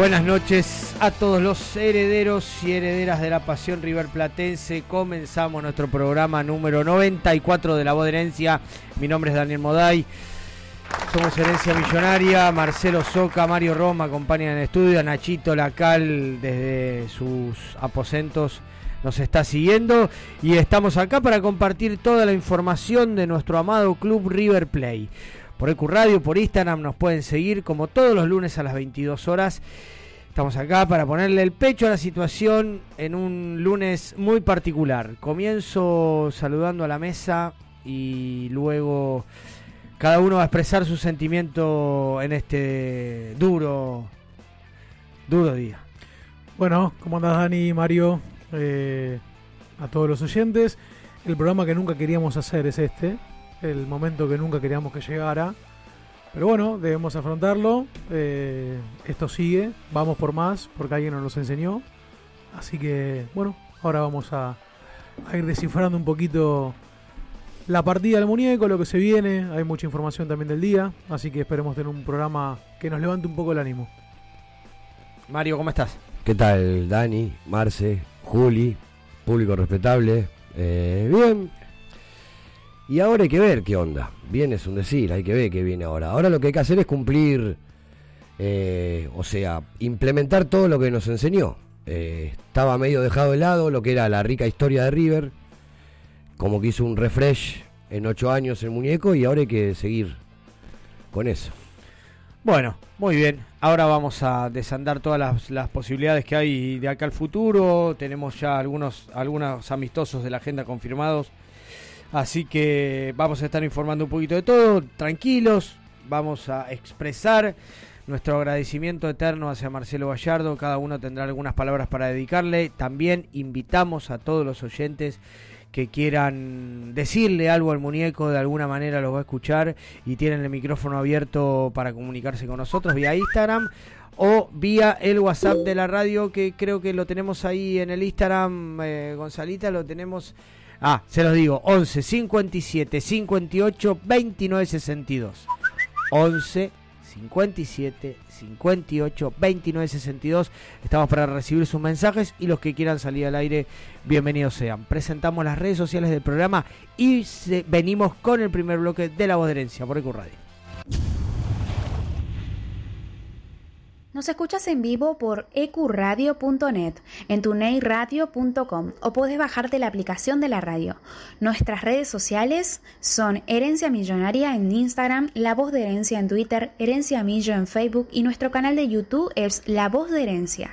Buenas noches a todos los herederos y herederas de la pasión River Platense. Comenzamos nuestro programa número 94 de La Voz de Herencia. Mi nombre es Daniel Moday. Somos Herencia Millonaria. Marcelo Soca, Mario Roma acompañan en el estudio. Nachito Lacal desde sus aposentos nos está siguiendo. Y estamos acá para compartir toda la información de nuestro amado club River Play por EQ Radio, por Instagram, nos pueden seguir como todos los lunes a las 22 horas. Estamos acá para ponerle el pecho a la situación en un lunes muy particular. Comienzo saludando a la mesa y luego cada uno va a expresar su sentimiento en este duro, duro día. Bueno, ¿cómo andas Dani, Mario? Eh, a todos los oyentes. El programa que nunca queríamos hacer es este, el momento que nunca queríamos que llegara. Pero bueno, debemos afrontarlo. Eh, esto sigue, vamos por más, porque alguien nos lo enseñó. Así que, bueno, ahora vamos a, ir descifrando un poquito la partida del muñeco, lo que se viene. Hay mucha información también del día, así que esperemos tener un programa que nos levante un poco el ánimo. Mario, ¿cómo estás? ¿Qué tal, Dani, Marce, Juli, público respetable? Eh, bien, y ahora hay que ver qué onda. Viene es un decir, hay que ver qué viene ahora. Ahora lo que hay que hacer es cumplir, eh, o sea, implementar todo lo que nos enseñó. Eh, estaba medio dejado de lado lo que era la rica historia de River, como que hizo un refresh en ocho años el muñeco y ahora hay que seguir con eso. Bueno, muy bien. Ahora vamos a desandar todas las, las, posibilidades que hay de acá al futuro. Tenemos ya algunos, algunos amistosos de la agenda confirmados Así que vamos a estar informando un poquito de todo, tranquilos, vamos a expresar nuestro agradecimiento eterno hacia Marcelo Gallardo, cada uno tendrá algunas palabras para dedicarle, también invitamos a todos los oyentes que quieran decirle algo al muñeco, de alguna manera los va a escuchar y tienen el micrófono abierto para comunicarse con nosotros vía Instagram o vía el WhatsApp de la radio que creo que lo tenemos ahí en el Instagram, eh, Gonzalita, lo tenemos Ah, se los digo, 11 57 58 29 62. 11 57 58 29 62. Estamos para recibir sus mensajes y los que quieran salir al aire, bienvenidos sean. Presentamos las redes sociales del programa y venimos con el primer bloque de la voz de herencia por EcuRadio. Nos escuchas en vivo por ecuradio.net, en tuneyradio.com o puedes bajarte la aplicación de la radio. Nuestras redes sociales son Herencia Millonaria en Instagram, La Voz de Herencia en Twitter, Herencia Millo en Facebook y nuestro canal de YouTube es La Voz de Herencia.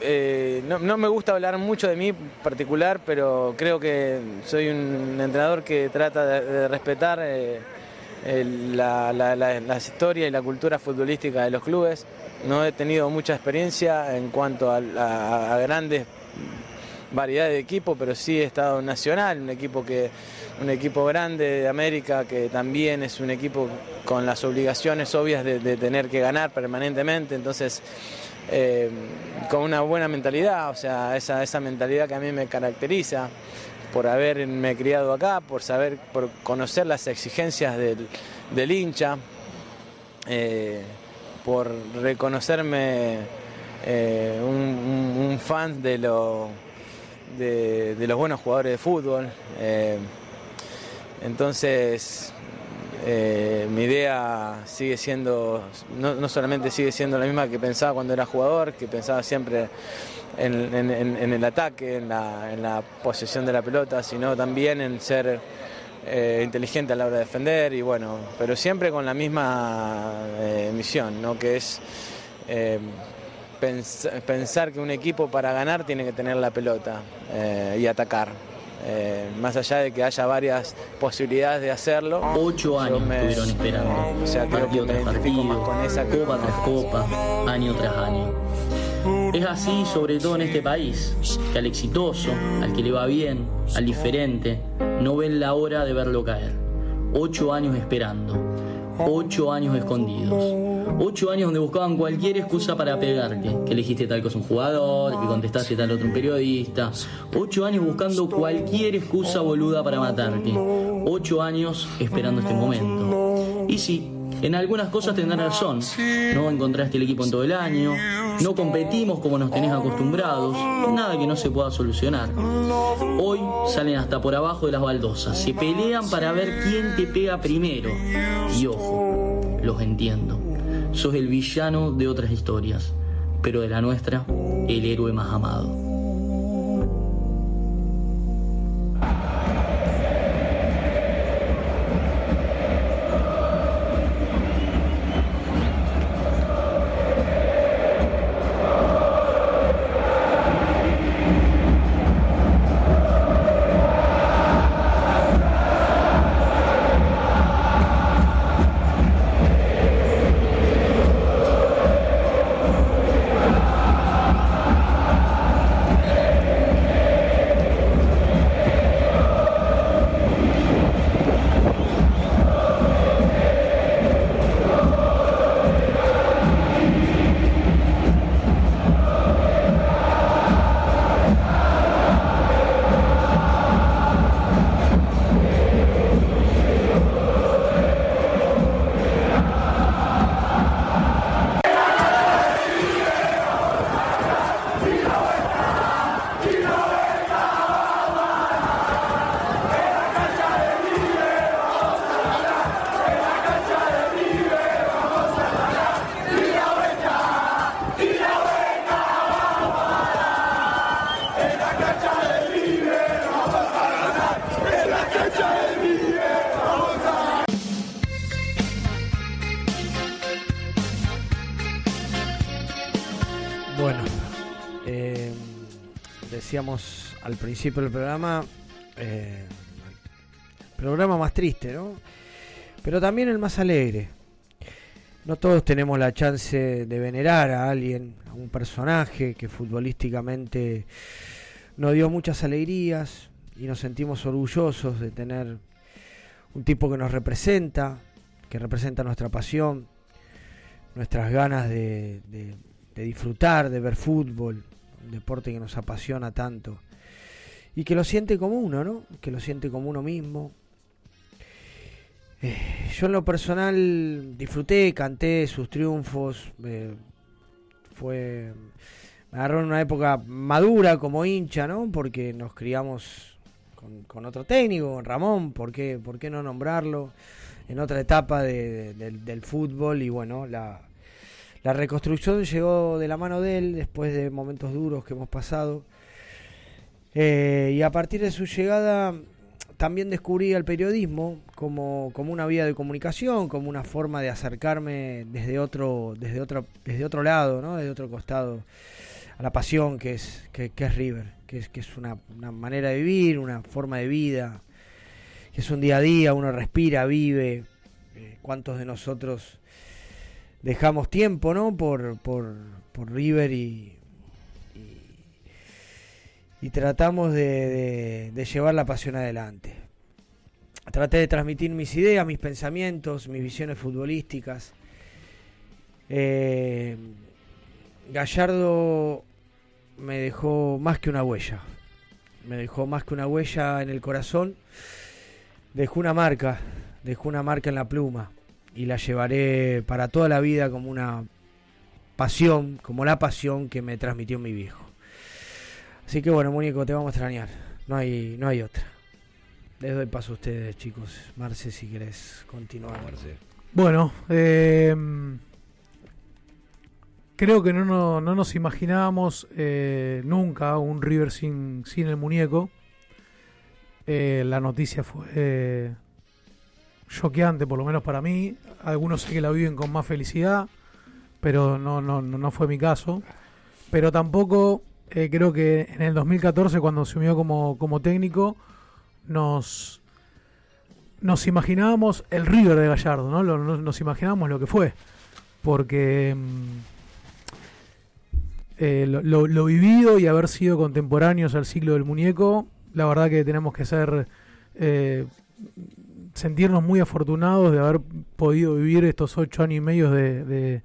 Eh, no, me gusta hablar mucho de mí particular, pero creo que soy un entrenador que trata de, respetar. Eh, la, la, historia y la cultura futbolística de los clubes. No he tenido mucha experiencia en cuanto a, grandes variedades de equipos, pero sí he estado Nacional, un equipo que un equipo grande de América que también es un equipo con las obligaciones obvias de, tener que ganar permanentemente, entonces eh, con una buena mentalidad, o sea, esa, esa mentalidad que a mí me caracteriza por haberme criado acá, por saber, por conocer las exigencias del, hincha, eh, por reconocerme eh, un, fan de, de, los buenos jugadores de fútbol. Eh, entonces, mi idea sigue siendo, no solamente sigue siendo la misma que pensaba cuando era jugador, que pensaba siempre en, el ataque, en la, posesión de la pelota, sino también en ser eh, inteligente a la hora de defender y bueno, pero siempre con la misma eh, misión, ¿no? que es eh, pensar que un equipo para ganar tiene que tener la pelota y atacar. más allá de que haya varias posibilidades de hacerlo. Ocho años estuvieron esperando. O sea, creo que me partido, con esa copa tras copa, año tras año. Es así sobre todo en este país, que al exitoso, al que le va bien, al diferente, no ven la hora de verlo caer. Ocho años esperando, ocho años escondidos, ocho años donde buscaban cualquier excusa para pegarte, que elegiste tal cosa un jugador, que contestaste tal otro un periodista, ocho años buscando cualquier excusa boluda para matarte, ocho años esperando este momento. Y sí, en algunas cosas tendrán razón. No encontraste el equipo en todo el año, no competimos como nos tenés acostumbrados, nada que no se pueda solucionar. Hoy salen hasta por abajo de las baldosas, se pelean para ver quién te pega primero. Y ojo, los entiendo. Sos el villano de otras historias, pero de la nuestra, el héroe más amado. Al principio del programa, eh, programa más triste, ¿no? Pero también el más alegre. No todos tenemos la chance de venerar a alguien, a un personaje que futbolísticamente nos dio muchas alegrías y nos sentimos orgullosos de tener un tipo que nos representa, que representa nuestra pasión, nuestras ganas de disfrutar, de ver fútbol, un deporte que nos apasiona tanto y que lo siente como uno, ¿no? Que lo siente como uno mismo. Eh, yo en lo personal disfruté, canté sus triunfos, eh, fue me agarró en una época madura como hincha, ¿no? Porque nos criamos con, otro técnico, con Ramón, ¿por qué, ¿por qué no nombrarlo? En otra etapa del fútbol y bueno, la, la reconstrucción llegó de la mano de él después de momentos duros que hemos pasado. Eh, y a partir de su llegada también descubrí el periodismo como, como, una vía de comunicación, como una forma de acercarme desde otro, desde otro, desde otro lado, ¿no? desde otro costado, a la pasión que es, que, es River, que es, que es una, una, manera de vivir, una forma de vida, que es un día a día, uno respira, vive, Eh, ¿Cuántos de nosotros dejamos tiempo, ¿no? Por, por, por River y, y, tratamos de, llevar la pasión adelante. Traté de transmitir mis ideas, mis pensamientos, mis visiones futbolísticas. Eh, Gallardo me dejó más que una huella. Me dejó más que una huella en el corazón. Dejó una marca, dejó una marca en la pluma y la llevaré para toda la vida como una pasión, como la pasión que me transmitió mi viejo. Así que bueno, Mónico, te vamos a extrañar. No hay, no hay otra. Les doy paso a ustedes, chicos. Marce, si querés continuar. Marce. Bueno, eh, creo que no, no, nos imaginábamos eh, nunca un River sin, sin el muñeco. Eh, la noticia fue choqueante, por lo menos para mí. Algunos sé que la viven con más felicidad, pero no, no, no fue mi caso. Pero tampoco eh, creo que en el 2014, cuando asumió como, como técnico, nos, nos imaginábamos el River de Gallardo, ¿no? nos, imaginábamos lo que fue. Porque mm, eh, lo, vivido y haber sido contemporáneos al ciclo del muñeco, la verdad que tenemos que ser eh, sentirnos muy afortunados de haber podido vivir estos ocho años y medio de,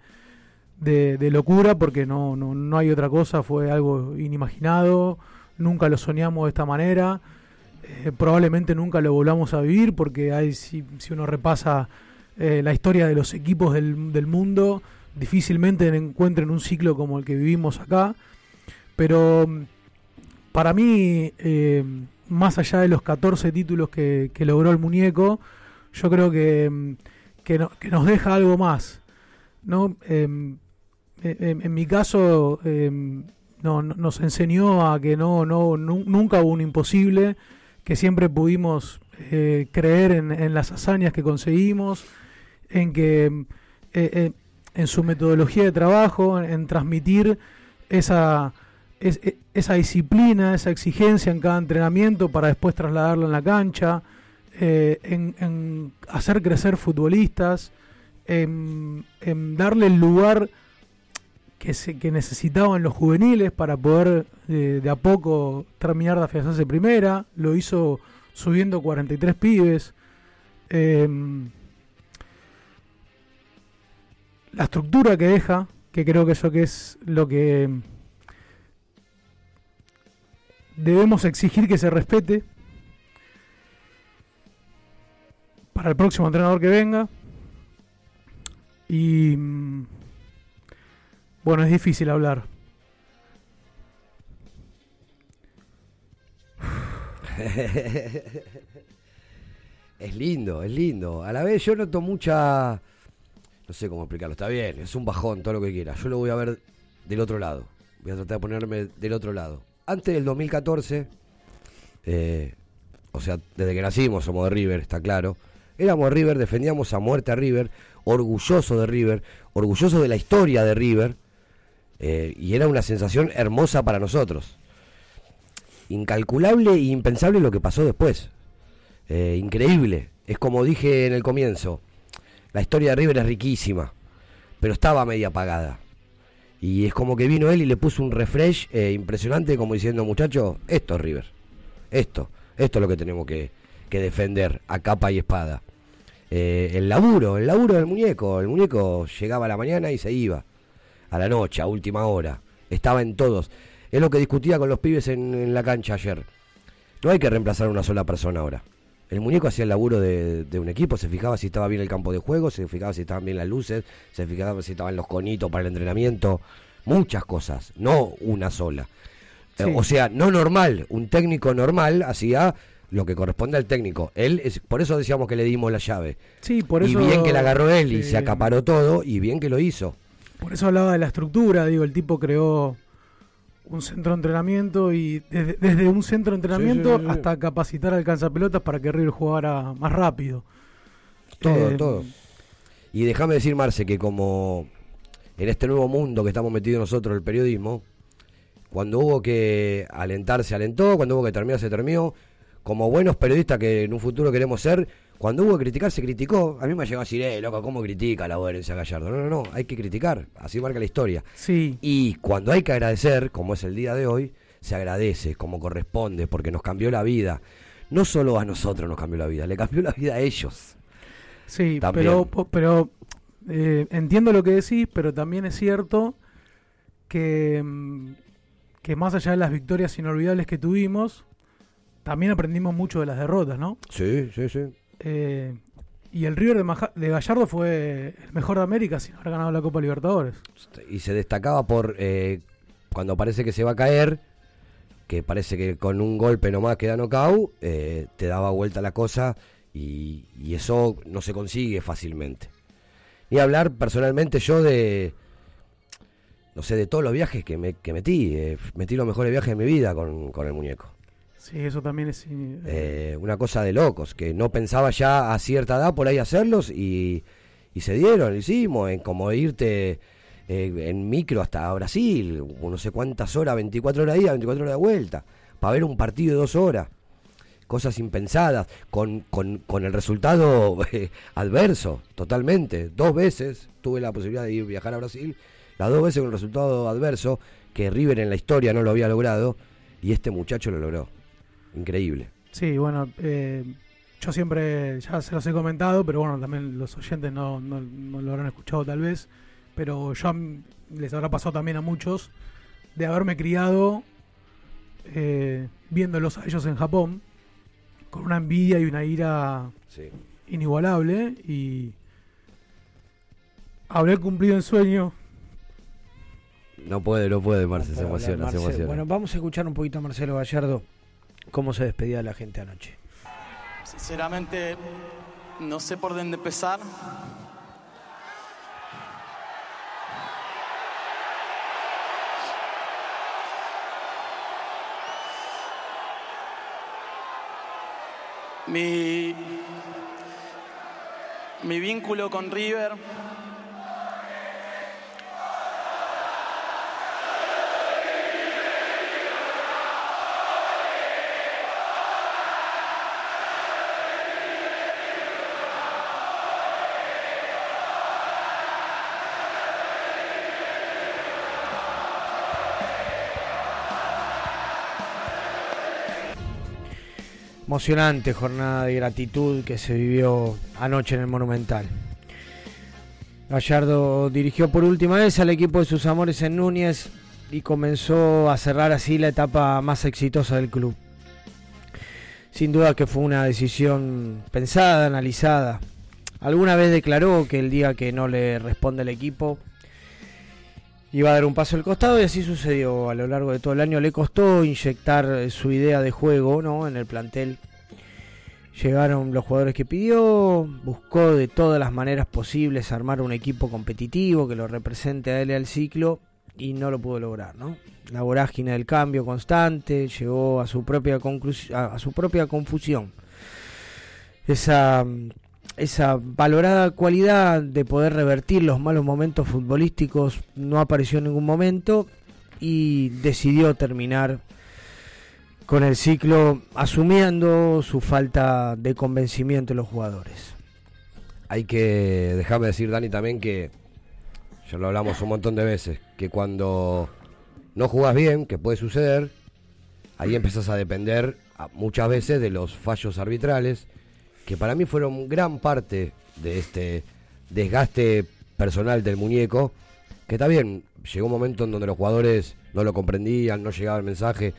locura, porque no, no, no, hay otra cosa, fue algo inimaginado, nunca lo soñamos de esta manera, eh, probablemente nunca lo volvamos a vivir, porque hay, si, si uno repasa eh, la historia de los equipos del, del mundo, difícilmente encuentren un ciclo como el que vivimos acá, pero para mí... Eh, más allá de los 14 títulos que, logró el muñeco, yo creo que, mm, que, nos deja algo más. ¿no? Em, em, en, mi caso, em, no, nos enseñó a que no, no, nunca hubo un imposible, que siempre pudimos eh, creer en, las hazañas que conseguimos, en que eh, eh, en su metodología de trabajo, en transmitir esa e, esa disciplina, esa exigencia en cada entrenamiento para después trasladarlo en la cancha, eh, en, hacer crecer futbolistas, en, darle el lugar que, se, que necesitaban los juveniles para poder eh, de a poco terminar de afianzarse primera, lo hizo subiendo 43 pibes. Em, la estructura que deja, que creo que eso que es lo que debemos exigir que se respete para el próximo entrenador que venga. Y mm, bueno, es difícil hablar. es lindo, es lindo. A la vez yo noto mucha... No sé cómo explicarlo, está bien, es un bajón, todo lo que quiera. Yo lo voy a ver del otro lado. Voy a tratar de ponerme del otro lado antes del 2014, eh, o sea, desde que nacimos somos de River, está claro. Éramos River, defendíamos a muerte a River, orgulloso de River, orgulloso de la historia de River, eh, y era una sensación hermosa para nosotros. Incalculable e impensable lo que pasó después. Eh, increíble. Es como dije en el comienzo, la historia de River es riquísima, pero estaba media apagada. Y es como que vino él y le puso un refresh eh, impresionante, como diciendo, muchachos, esto es River. Esto, esto es lo que tenemos que, defender a capa y espada. Eh, el laburo, el laburo del muñeco. El muñeco llegaba a la mañana y se iba. A la noche, a última hora. Estaba en todos. Es lo que discutía con los pibes en, en la cancha ayer. No hay que reemplazar a una sola persona ahora. El muñeco hacía el laburo de, un equipo, se fijaba si estaba bien el campo de juego, se fijaba si estaban bien las luces, se fijaba si estaban los conitos para el entrenamiento, muchas cosas, no una sola. Eh, o sea, no normal, un técnico normal hacía lo que corresponde al técnico. Él es, por eso decíamos que le dimos la llave. Sí, por eso. Y bien que la agarró él y se acaparó todo y bien que lo hizo. Por eso hablaba de la estructura, digo, el tipo creó un centro de entrenamiento y desde, un centro de entrenamiento hasta capacitar al cansapelotas para que River jugara más rápido. Todo, eh, todo. Y déjame decir, Marce, que como en este nuevo mundo que estamos metidos nosotros, el periodismo, cuando hubo que alentar, se alentó, cuando hubo que terminar, se terminó. Como buenos periodistas que en un futuro queremos ser, Cuando hubo que criticar, se criticó. A mí me llegó a decir, eh, loco, ¿cómo critica la Boherencia Gallardo? No, no, no, hay que criticar. Así marca la historia. Sí. Y cuando hay que agradecer, como es el día de hoy, se agradece como corresponde, porque nos cambió la vida. No solo a nosotros nos cambió la vida, le cambió la vida a ellos. Sí, pero, pero eh, entiendo lo que decís, pero también es cierto que, mm, que más allá de las victorias inolvidables que tuvimos, también aprendimos mucho de las derrotas, ¿no? Sí, sí, sí. Eh, y el River de, Gallardo fue el mejor de América sin haber ganado la Copa Libertadores. Y se destacaba por eh, cuando parece que se va a caer, que parece que con un golpe nomás queda knockout, eh, te daba vuelta la cosa y, eso no se consigue fácilmente. Y hablar personalmente yo de, no sé, de todos los viajes que, me, que metí. metí los mejores viajes de mi vida con, con el muñeco. Sí, eso también es... Eh, una cosa de locos, que no pensaba ya a cierta edad por ahí hacerlos y, se dieron, lo hicimos, en como irte eh, en micro hasta Brasil, no sé cuántas horas, 24 horas de ida, 24 horas de vuelta, para ver un partido de dos horas. Cosas impensadas, con, con, con el resultado eh, adverso, totalmente. Dos veces tuve la posibilidad de ir viajar a Brasil, las dos veces con el resultado adverso, que River en la historia no lo había logrado, y este muchacho lo logró increíble. Sí, bueno, eh, yo siempre, ya se los he comentado, pero bueno, también los oyentes no, no, lo habrán escuchado tal vez, pero yo les habrá pasado también a muchos de haberme criado eh, viéndolos a ellos en Japón, con una envidia y una ira inigualable, y habré cumplido el sueño. No puede, no puede, Marce, se, emociona, se emociona. Bueno, vamos a escuchar un poquito a Marcelo Gallardo cómo se despedía la gente anoche. Sinceramente, no sé por dónde empezar. Mi, mi vínculo con River emocionante jornada de gratitud que se vivió anoche en el Monumental. Gallardo dirigió por última vez al equipo de sus amores en Núñez y comenzó a cerrar así la etapa más exitosa del club. Sin duda que fue una decisión pensada, analizada. Alguna vez declaró que el día que no le responde el equipo iba a dar un paso al costado y así sucedió a lo largo de todo el año. Le costó inyectar eh, su idea de juego ¿no? en el plantel. Llegaron los jugadores que pidió, buscó de todas las maneras posibles armar un equipo competitivo que lo represente a él al ciclo y no lo pudo lograr. ¿no? La vorágine del cambio constante llegó a su propia, a su propia confusión. Esa esa valorada cualidad de poder revertir los malos momentos futbolísticos no apareció en ningún momento y decidió terminar con el ciclo asumiendo su falta de convencimiento de los jugadores. Hay que dejarme decir, Dani, también que ya lo hablamos un montón de veces, que cuando no jugás bien, que puede suceder, ahí empezás a depender muchas veces de los fallos arbitrales que para mí fueron gran parte de este desgaste personal del muñeco, que bien, llegó un momento en donde los jugadores no lo comprendían, no llegaba el mensaje,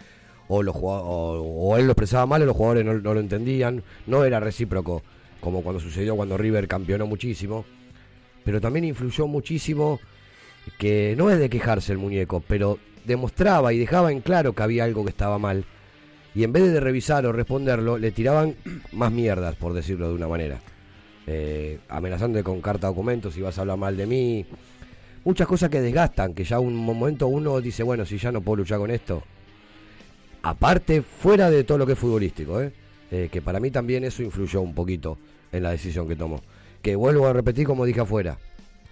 o, los, o, él lo expresaba mal o los jugadores no, lo entendían, no era recíproco, como cuando sucedió cuando River campeonó muchísimo, pero también influyó muchísimo que no es de quejarse el muñeco, pero demostraba y dejaba en claro que había algo que estaba mal y en vez de revisar o responderlo, le tiraban más mierdas, por decirlo de una manera. Eh, amenazando con carta documentos, si vas a hablar mal de mí. Muchas cosas que desgastan, que ya un momento uno dice, bueno, si ya no puedo luchar con esto. Aparte, fuera de todo lo que es futbolístico, ¿eh? Eh, que para mí también eso influyó un poquito en la decisión que tomó. Que vuelvo a repetir como dije afuera,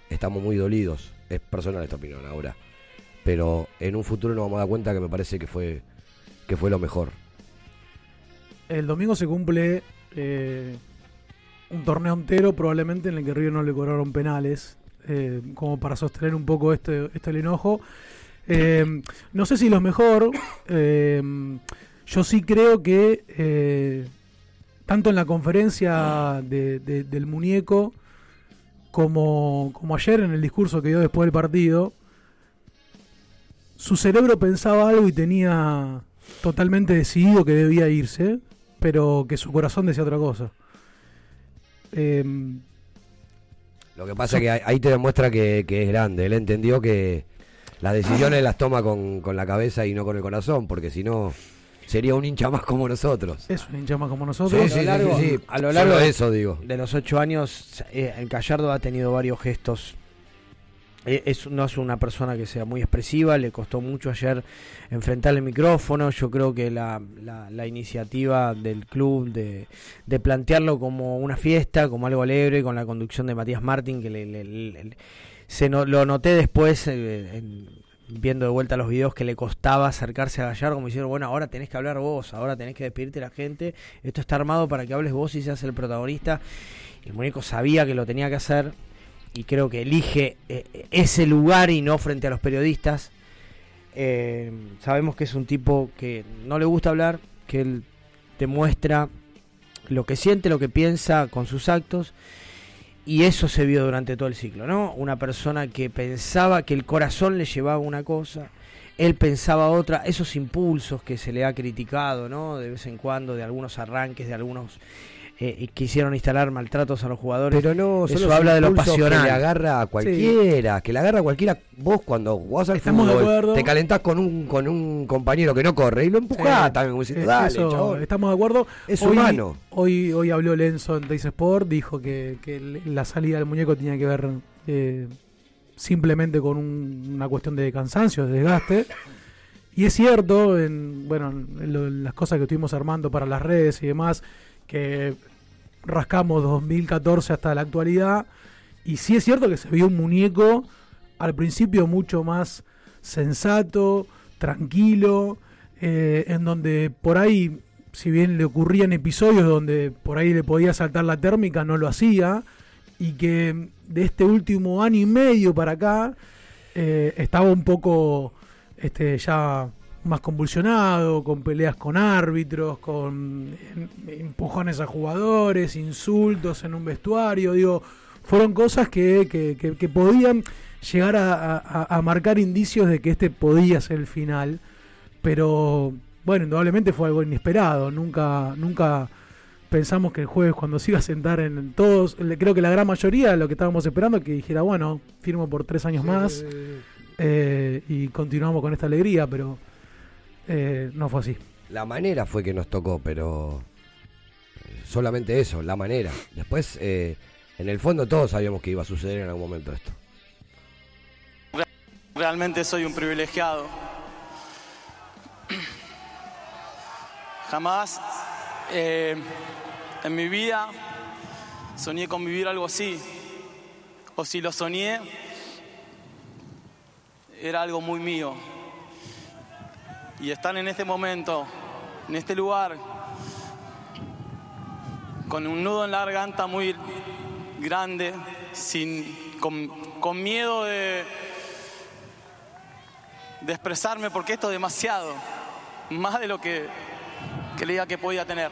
estamos muy dolidos, es personal esta opinión ahora. Pero en un futuro nos vamos a dar cuenta que me parece que fue, que fue lo mejor el domingo se cumple un torneo entero probablemente en el que River no le cobraron penales, eh, como para sostener un poco este, este el enojo. Eh, no sé si lo mejor, eh, yo sí creo que tanto en la conferencia del muñeco como, como ayer en el discurso que dio después del partido, su cerebro pensaba algo y tenía totalmente decidido que debía irse, pero que su corazón decía otra cosa. Em, Lo que pasa es que ahí te demuestra que, es grande. Él entendió que las decisiones las toma con, la cabeza y no con el corazón, porque si no sería un hincha más como nosotros. Es un hincha más como nosotros. Sí, sí, sí, a lo largo, de eso digo. De los ocho años, eh, el Gallardo ha tenido varios gestos es, no es una persona que sea muy expresiva, le costó mucho ayer enfrentar el micrófono, yo creo que la, la, iniciativa del club de, de, plantearlo como una fiesta, como algo alegre, con la conducción de Matías Martín, que le, se no, lo noté después eh, viendo de vuelta los videos que le costaba acercarse a Gallardo, como diciendo, bueno, ahora tenés que hablar vos, ahora tenés que despedirte de la gente, esto está armado para que hables vos y seas el protagonista. El muñeco sabía que lo tenía que hacer, y creo que elige eh, ese lugar y no frente a los periodistas. Eh, sabemos que es un tipo que no le gusta hablar, que él demuestra lo que siente, lo que piensa con sus actos. Y eso se vio durante todo el ciclo, ¿no? Una persona que pensaba que el corazón le llevaba una cosa, él pensaba otra, esos impulsos que se le ha criticado, ¿no? De vez en cuando, de algunos arranques, de algunos eh, quisieron instalar maltratos a los jugadores. Pero no, eso habla de lo pasional. Que le agarra a cualquiera, que le agarra a cualquiera. Vos cuando jugás al fútbol, te calentás con un con un compañero que no corre y lo empujás también, como diciendo, dale, eso, Estamos de acuerdo. Es humano. Hoy, hoy habló Lenzo en Dice Sport, dijo que, que, la salida del muñeco tenía que ver eh, simplemente con una cuestión de cansancio, de desgaste. Y es cierto, en, bueno, en las cosas que estuvimos armando para las redes y demás, que rascamos 2014 hasta la actualidad. Y sí es cierto que se vio un muñeco al principio mucho más sensato, tranquilo, eh, en donde por ahí, si bien le ocurrían episodios donde por ahí le podía saltar la térmica, no lo hacía. Y que de este último año y medio para acá eh, estaba un poco este, ya más convulsionado, con peleas con árbitros, con empujones a jugadores, insultos en un vestuario, digo, fueron cosas que, que, podían llegar a, marcar indicios de que este podía ser el final, pero bueno, indudablemente fue algo inesperado, nunca, nunca pensamos que el jueves cuando se iba a sentar en todos, creo que la gran mayoría lo que estábamos esperando que dijera, bueno, firmo por tres años más eh, y continuamos con esta alegría, pero eh, no fue así. La manera fue que nos tocó, pero eh, solamente eso, la manera. Después, eh, en el fondo todos sabíamos que iba a suceder en algún momento esto. Realmente soy un privilegiado. Jamás en mi vida soñé con vivir algo así. O si lo soñé, era algo muy mío y están en este momento, en este lugar, con un nudo en la garganta muy grande, sin, con, miedo de, de expresarme porque esto es demasiado, más de lo que creía que podía tener.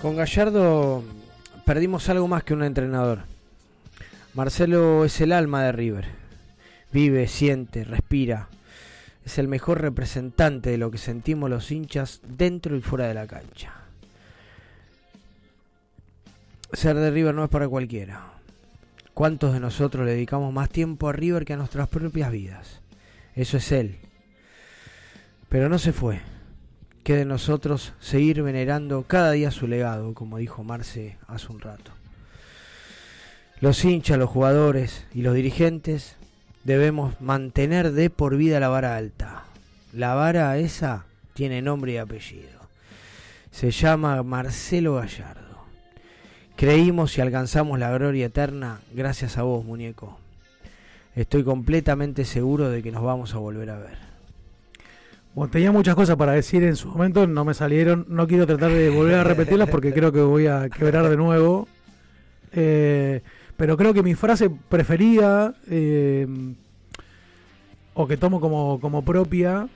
Con Gallardo perdimos algo más que un entrenador. Marcelo es el alma de River vive, siente, respira. Es el mejor representante de lo que sentimos los hinchas dentro y fuera de la cancha. Ser de River no es para cualquiera. ¿Cuántos de nosotros le dedicamos más tiempo a River que a nuestras propias vidas? Eso es él. Pero no se fue. Queda en nosotros seguir venerando cada día su legado, como dijo Marce hace un rato. Los hinchas, los jugadores y los dirigentes debemos mantener de por vida la vara alta. La vara esa tiene nombre y apellido. Se llama Marcelo Gallardo. Creímos y alcanzamos la gloria eterna gracias a vos, muñeco. Estoy completamente seguro de que nos vamos a volver a ver. Bueno, tenía muchas cosas para decir en su momento, no me salieron. No quiero tratar de volver a repetirlas porque creo que voy a quebrar de nuevo. Eh, pero creo que mi frase preferida, eh, o que tomo como, como propia,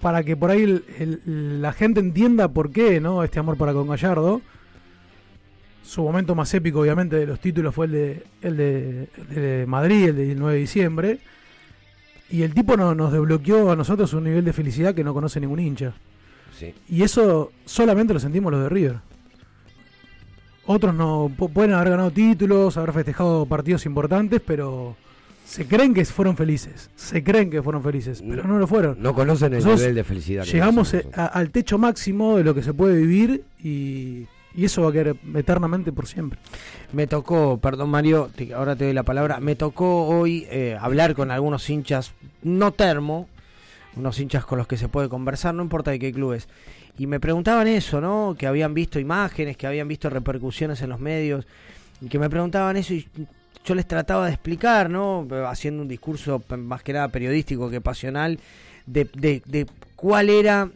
para que por ahí la gente entienda por qué no este amor para con Gallardo. Su momento más épico, obviamente, de los títulos fue el de, el de, el de Madrid, el del 9 de diciembre y el tipo no, nos desbloqueó a nosotros un nivel de felicidad que no conoce ningún hincha. Y eso solamente lo sentimos los de River. Otros no pueden haber ganado títulos, haber festejado partidos importantes, pero se creen que fueron felices. Se creen que fueron felices, pero no, lo fueron. No conocen el nivel de felicidad. llegamos al techo máximo de lo que se puede vivir y y eso va a quedar eternamente por siempre. Me tocó, perdón Mario, ahora te doy la palabra, me tocó hoy eh, hablar con algunos hinchas, no termo, unos hinchas con los que se puede conversar, no importa de qué clubes. Y me preguntaban eso, ¿no? Que habían visto imágenes, que habían visto repercusiones en los medios, y que me preguntaban eso y yo les trataba de explicar, ¿no? Haciendo un discurso más que nada periodístico que pasional, de, de, de cuál era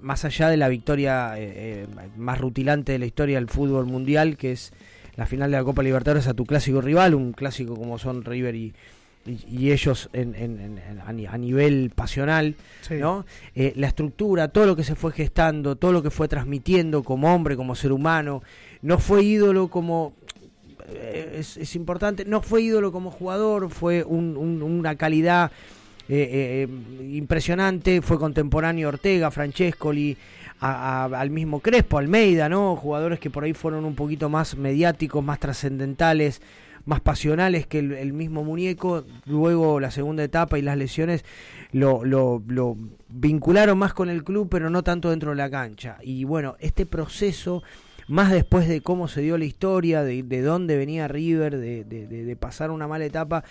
más allá de la victoria eh, eh, más rutilante de la historia del fútbol mundial, que es la final de la Copa Libertadores a tu clásico rival, un clásico como son River y, y, ellos en, a nivel pasional, ¿no? Eh, la estructura, todo lo que se fue gestando, todo lo que fue transmitiendo como hombre, como ser humano, no fue ídolo como es, importante, no fue ídolo como jugador, fue una calidad eh, eh, impresionante, fue contemporáneo Ortega, Francescoli, al mismo Crespo, Almeida, ¿no? Jugadores que por ahí fueron un poquito más mediáticos, más trascendentales, más pasionales que el, mismo muñeco. Luego la segunda etapa y las lesiones lo, lo, vincularon más con el club, pero no tanto dentro de la cancha. Y bueno, este proceso más después de cómo se dio la historia, de, dónde venía River, de, de, pasar una mala etapa,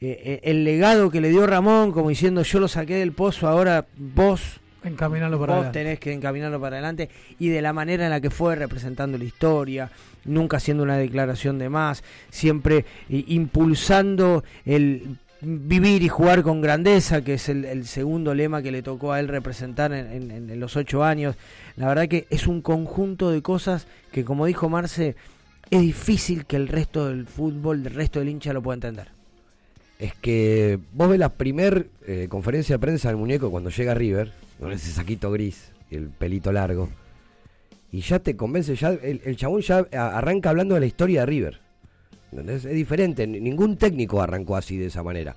eh, eh, el legado que le dio Ramón, como diciendo yo lo saqué del pozo, ahora vos Encaminarlo para vos tenés que encaminarlo para adelante y de la manera en la que fue representando la historia, nunca haciendo una declaración de más, siempre eh, impulsando el vivir y jugar con grandeza, que es el, segundo lema que le tocó a él representar en, en, los ocho años. La verdad que es un conjunto de cosas que, como dijo Marce, es difícil que el resto del fútbol, el resto del hincha lo pueda entender es que vos ves la primer eh, conferencia de prensa del muñeco cuando llega River, con ese saquito gris el pelito largo, y ya te convence, ya el, chabón ya arranca hablando de la historia de River. ¿Entendés? Es diferente, ningún técnico arrancó así de esa manera.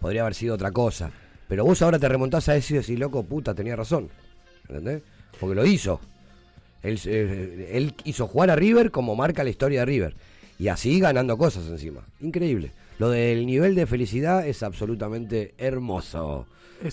Podría haber sido otra cosa. Pero vos ahora te remontás a eso y decís, loco, puta, tenía razón. ¿Entendés? Porque lo hizo. Él, eh, él hizo jugar a River como marca la historia de River. Y así ganando cosas encima. Increíble. Lo del nivel de felicidad es absolutamente hermoso.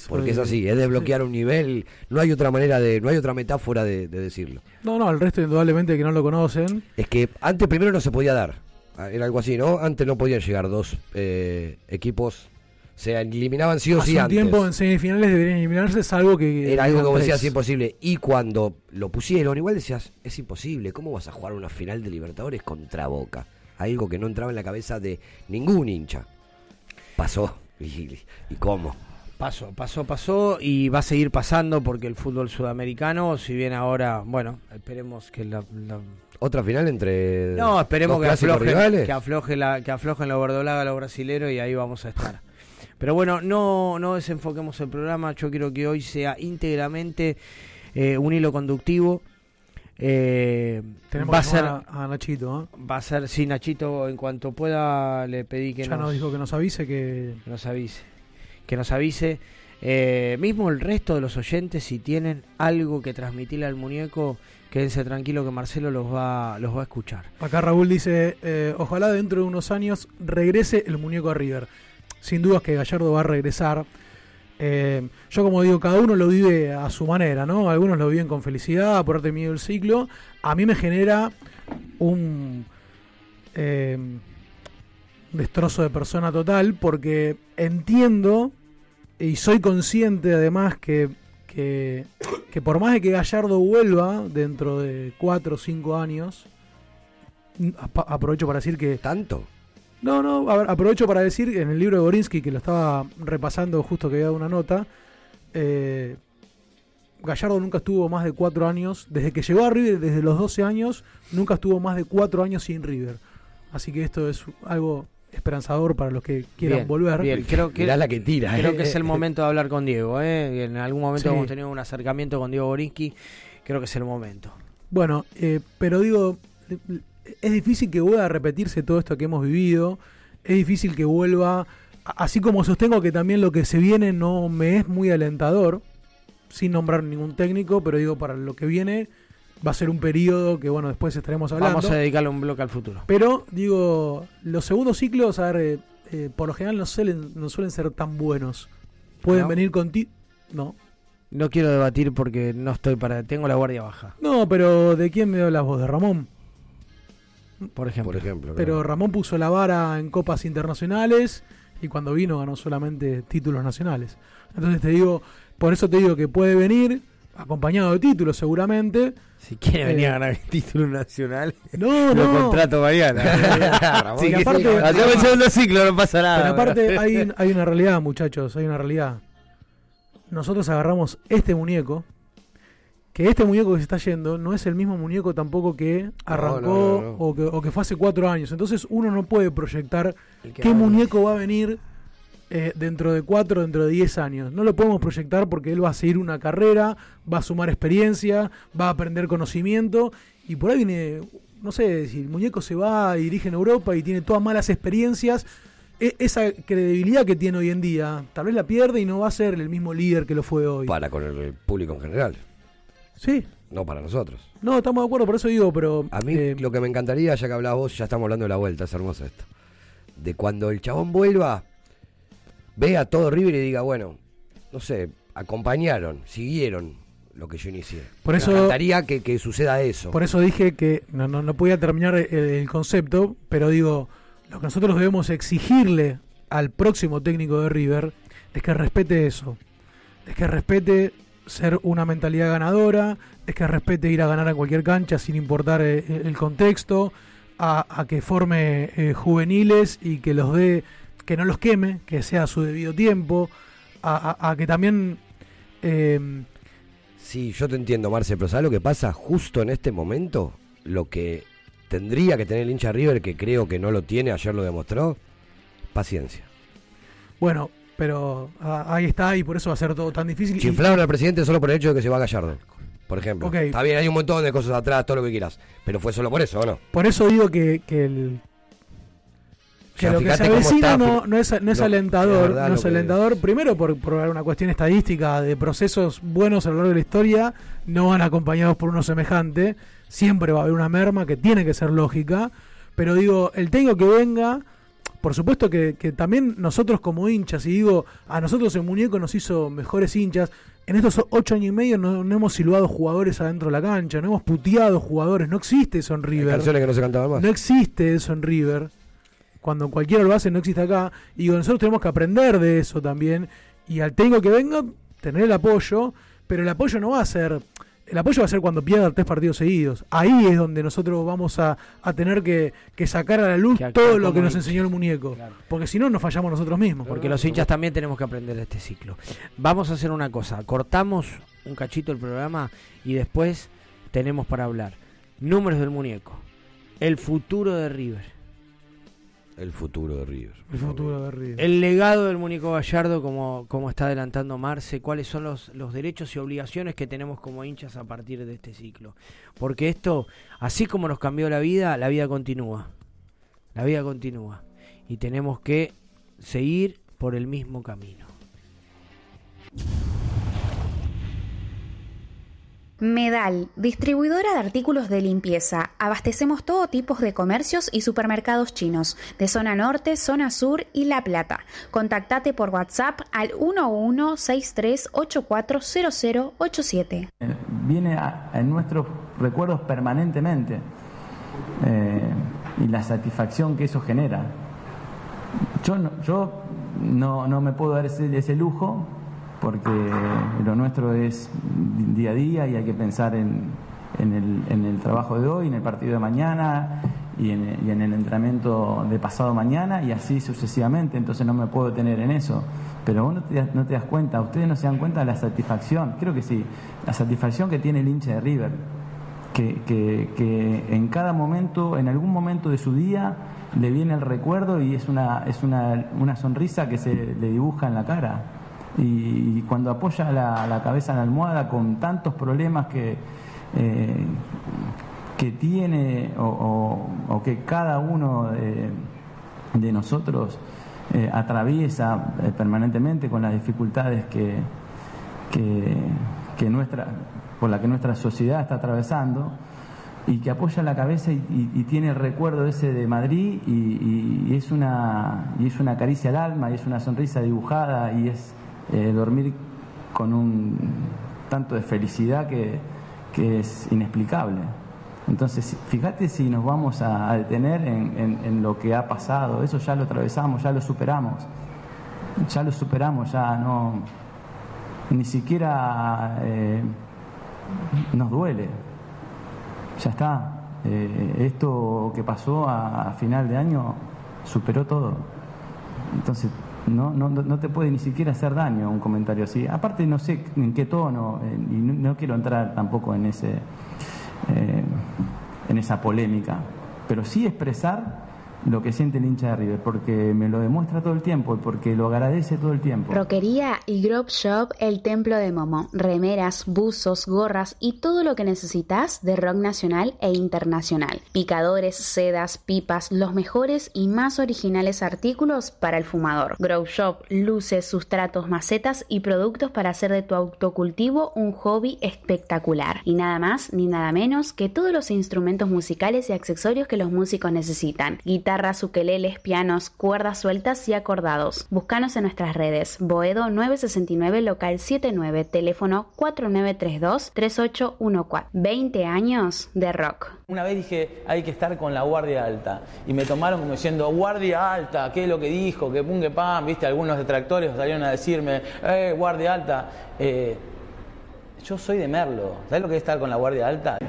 Porque es así, es desbloquear un nivel, no hay otra manera de, no hay otra metáfora de, decirlo. No, no, el resto indudablemente que no lo conocen. Es que antes primero no se podía dar, ah, era algo así, ¿no? Antes no podían llegar dos eh, equipos, se eliminaban sí o sí un tiempo en semifinales deberían eliminarse, es algo que... Era algo que decías imposible, y cuando lo pusieron, igual decías, es imposible, ¿cómo vas a jugar una final de Libertadores contra Boca? algo que no entraba en la cabeza de ningún hincha. Pasó. ¿Y, cómo? Pasó, pasó, pasó y va a seguir pasando porque el fútbol sudamericano, si bien ahora, bueno, esperemos que la, otra final entre no esperemos que afloje, que afloje la que aflojen la verdolaga a los brasileros y ahí vamos a estar pero bueno no no desenfoquemos el programa yo quiero que hoy sea íntegramente eh, un hilo conductivo eh, Tenemos va a ser a, Nachito. Va a ser, sí, Nachito, en cuanto pueda, le pedí que ya nos, dijo que nos avise. Que, nos avise. Que nos avise. Eh, mismo el resto de los oyentes, si tienen algo que transmitirle al muñeco, quédense tranquilo que Marcelo los va, los va a escuchar. Acá Raúl dice: eh, Ojalá dentro de unos años regrese el muñeco a River. Sin dudas que Gallardo va a regresar. Eh, yo como digo, cada uno lo vive a su manera, ¿no? Algunos lo viven con felicidad, por arte mío el ciclo. A mí me genera un destrozo de persona total porque entiendo y soy consciente además que, que, por más de que Gallardo vuelva dentro de 4 o 5 años, aprovecho para decir que... ¿Tanto? No, no, aprovecho para decir, en el libro de Gorinsky, que lo estaba repasando justo que había dado una nota, eh, Gallardo nunca estuvo más de cuatro años, desde que llegó a River, desde los 12 años, nunca estuvo más de cuatro años sin River. Así que esto es algo esperanzador para los que quieran volver. Bien, creo que, la que tira. Creo que es el momento de hablar con Diego. ¿eh? En algún momento hemos tenido un acercamiento con Diego Borinsky. Creo que es el momento. Bueno, eh, pero digo, es difícil que vuelva a repetirse todo esto que hemos vivido. Es difícil que vuelva. Así como sostengo que también lo que se viene no me es muy alentador sin nombrar ningún técnico, pero digo, para lo que viene va a ser un periodo que, bueno, después estaremos hablando. Vamos a dedicarle un bloque al futuro. Pero, digo, los segundos ciclos, a ver, eh, eh, por lo general no suelen, no suelen ser tan buenos. Pueden venir con... no. No quiero debatir porque no estoy para... Tengo la guardia baja. No, pero ¿de quién me dio la voz? ¿De Ramón? Por ejemplo. Por ejemplo pero Ramón puso la vara en copas internacionales y cuando vino ganó solamente títulos nacionales. Entonces te digo, por eso te digo que puede venir acompañado de títulos seguramente. Si quiere venir a eh, ganar el título nacional, no, lo contrato mañana. sí, aparte, el segundo ciclo, no pasa nada. Pero aparte hay, hay una realidad, muchachos, hay una realidad. Nosotros agarramos este muñeco, que este muñeco que se está yendo no es el mismo muñeco tampoco que arrancó o, que, o, que, fue hace cuatro años. Entonces uno no puede proyectar qué muñeco va a venir eh, dentro de cuatro, dentro de diez años. No lo podemos proyectar porque él va a seguir una carrera, va a sumar experiencia, va a aprender conocimiento y por ahí viene, no sé, si el muñeco se va y dirige en Europa y tiene todas malas experiencias, e, esa credibilidad que tiene hoy en día, tal vez la pierde y no va a ser el mismo líder que lo fue hoy. Para con el público en general. Sí. No para nosotros. No, estamos de acuerdo, por eso digo, pero... A mí eh, lo que me encantaría, ya que hablabas vos, ya estamos hablando de la vuelta, es hermoso esto. De cuando el chabón vuelva, vea todo River y diga, bueno, no sé, acompañaron, siguieron lo que yo inicié. Por eso, Me encantaría que, suceda eso. Por eso dije que no, no, no podía terminar el, concepto, pero digo, lo que nosotros debemos exigirle al próximo técnico de River es que respete eso, es que respete ser una mentalidad ganadora, es que respete ir a ganar a cualquier cancha sin importar eh, el, contexto, a, que forme eh, juveniles y que los dé que no los queme, que sea a su debido tiempo, a, que también... Eh, sí, yo te entiendo, Marce, pero ¿sabes lo que pasa justo en este momento? Lo que tendría que tener el hincha River, que creo que no lo tiene, ayer lo demostró, paciencia. Bueno, pero ahí está y por eso va a ser todo tan difícil. Chiflaron al presidente solo por el hecho de que se va a Gallardo, por ejemplo. Está bien, hay un montón de cosas atrás, todo lo que quieras, pero fue solo por eso, ¿o no? Por eso digo que, que el, que lo que se avecina no, no, es, no es alentador. no es alentador, primero por, por una cuestión estadística de procesos buenos a lo largo de la historia, no van acompañados por uno semejante. Siempre va a haber una merma que tiene que ser lógica. Pero digo, el técnico que venga, por supuesto que, que, también nosotros como hinchas, y digo, a nosotros el muñeco nos hizo mejores hinchas, en estos ocho años y medio no, hemos silbado jugadores adentro de la cancha, no hemos puteado jugadores, no existe eso en River. que no se cantaban más. No existe eso en River cuando cualquiera lo hace no existe acá. Y nosotros tenemos que aprender de eso también. Y al técnico que venga, tener el apoyo, pero el apoyo no va a ser... El apoyo va a ser cuando pierda tres partidos seguidos. Ahí es donde nosotros vamos a, tener que, sacar a la luz todo lo que nos enseñó el muñeco. Porque si no, nos fallamos nosotros mismos. Porque los hinchas también tenemos que aprender de este ciclo. Vamos a hacer una cosa. Cortamos un cachito el programa y después tenemos para hablar. Números del muñeco. El futuro de River el futuro de River. El futuro de River. El legado del Mónico Gallardo, como, como está adelantando Marce, cuáles son los, los derechos y obligaciones que tenemos como hinchas a partir de este ciclo. Porque esto, así como nos cambió la vida, la vida continúa. La vida continúa. Y tenemos que seguir por el mismo camino. Medal, distribuidora de artículos de limpieza. Abastecemos todo tipo de comercios y supermercados chinos, de zona norte, zona sur y La Plata. Contactate por WhatsApp al 1163840087. Eh, viene en nuestros recuerdos permanentemente eh, y la satisfacción que eso genera. Yo no, yo no, no me puedo dar ese lujo porque lo nuestro es día a día y hay que pensar en, el, trabajo de hoy, en el partido de mañana y en, el entrenamiento de pasado mañana y así sucesivamente, entonces no me puedo tener en eso. Pero vos no te, no te das cuenta, ustedes no se dan cuenta de la satisfacción, creo que sí, la satisfacción que tiene el hincha de River, que, que, en cada momento, en algún momento de su día, le viene el recuerdo y es una, es una, una sonrisa que se le dibuja en la cara. Y, cuando apoya la, cabeza en la almohada con tantos problemas que, eh, que tiene o, que cada uno de, nosotros eh, atraviesa eh, permanentemente con las dificultades que, que, nuestra, por la que nuestra sociedad está atravesando y que apoya la cabeza y, tiene el recuerdo ese de Madrid y, es una, y es una caricia al alma y es una sonrisa dibujada y es eh, dormir con un tanto de felicidad que, que es inexplicable. Entonces, fíjate si nos vamos a, detener en, lo que ha pasado, eso ya lo atravesamos, ya lo superamos, ya lo superamos, ya no, ni siquiera eh, nos duele, ya está. Eh, esto que pasó a, final de año superó todo. Entonces, no, no, no, te puede ni siquiera hacer daño un comentario así. Aparte, no sé en qué tono, eh, y no quiero entrar tampoco en ese eh, en esa polémica, pero sí expresar lo que siente el hincha de River, porque me lo demuestra todo el tiempo y porque lo agradece todo el tiempo. Roquería y Grove Shop, el templo de Momo. Remeras, buzos, gorras y todo lo que necesitas de rock nacional e internacional. Picadores, sedas, pipas, los mejores y más originales artículos para el fumador. Grove Shop, luces, sustratos, macetas y productos para hacer de tu autocultivo un hobby espectacular. Y nada más ni nada menos que todos los instrumentos musicales y accesorios que los músicos necesitan guitarras, pianos, cuerdas sueltas y acordados. Búscanos en nuestras redes. Boedo 969 local 79, teléfono 4932-3814. 20 años de rock. Una vez dije, hay que estar con la guardia alta. Y me tomaron como diciendo, guardia alta, ¿qué es lo que dijo? Que pum, que pam, viste, algunos detractores salieron a decirme, eh, guardia alta. Eh, yo soy de Merlo. ¿Sabes lo que es estar con la guardia alta?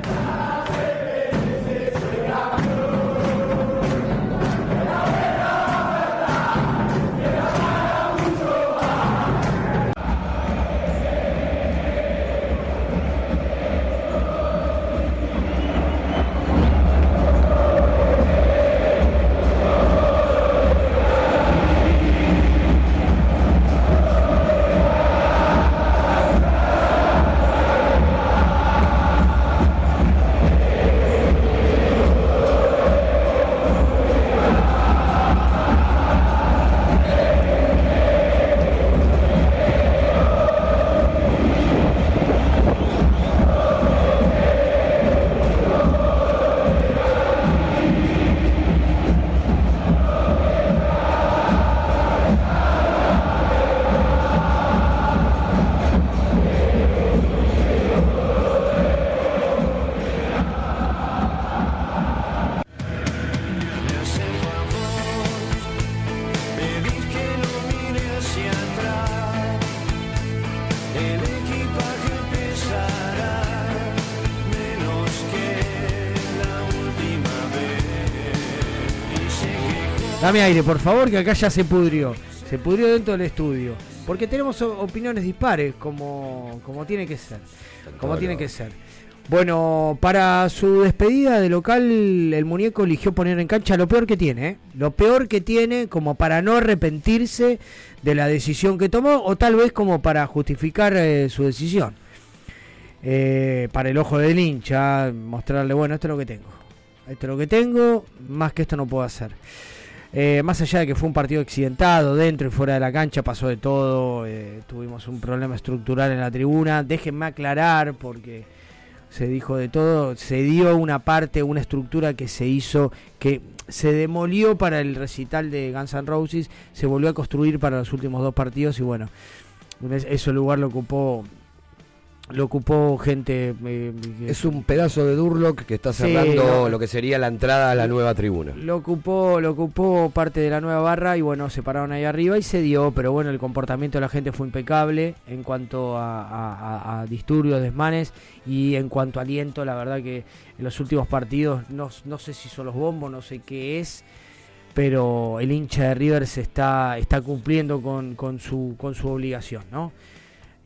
Dame aire, por favor, que acá ya se pudrió. Se pudrió dentro del estudio. Porque tenemos opiniones dispares, como, como tiene que ser. Como tiene que ser. Bueno, para su despedida de local, el muñeco eligió poner en cancha lo peor que tiene, ¿eh? lo peor que tiene como para no arrepentirse de la decisión que tomó o tal vez como para justificar eh, su decisión. Eh, para el ojo del hincha, mostrarle, bueno, esto es lo que tengo. Esto es lo que tengo, más que esto no puedo hacer. Eh, más allá de que fue un partido accidentado, dentro y fuera de la cancha pasó de todo, eh, tuvimos un problema estructural en la tribuna, déjenme aclarar porque se dijo de todo, se dio una parte, una estructura que se hizo, que se demolió para el recital de Guns N' Roses, se volvió a construir para los últimos dos partidos y bueno, eso el lugar lo ocupó lo ocupó gente. Eh, es un pedazo de Durlock que está cerrando lo que sería la entrada a la nueva tribuna. Lo ocupó, lo ocupó parte de la nueva barra y bueno, se pararon ahí arriba y se dio, pero bueno, el comportamiento de la gente fue impecable en cuanto a, disturbios, desmanes y en cuanto a aliento, la verdad que en los últimos partidos, no, no sé si son los bombos, no sé qué es pero el hincha de River se está, está cumpliendo con, con, su, con su obligación, ¿no?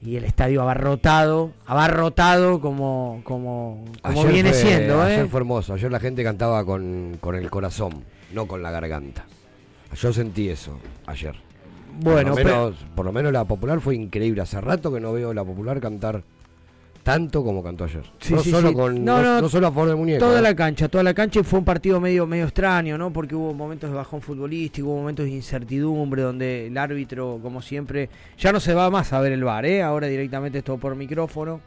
Y el estadio abarrotado, abarrotado como, como, como viene siendo. ¿eh? Ayer fue hermoso, ayer la gente cantaba con, con, el corazón, no con la garganta. Yo sentí eso ayer. Bueno, por lo, menos, por lo menos la popular fue increíble. Hace rato que no veo la popular cantar tanto como cantó ayer. no, solo Con, no, solo a favor de muñeco. Toda ¿eh? la cancha, toda la cancha y fue un partido medio, medio extraño, ¿no? Porque hubo momentos de bajón futbolístico, hubo momentos de incertidumbre donde el árbitro, como siempre, ya no se va más a ver el bar, ¿eh? Ahora directamente es todo por micrófono.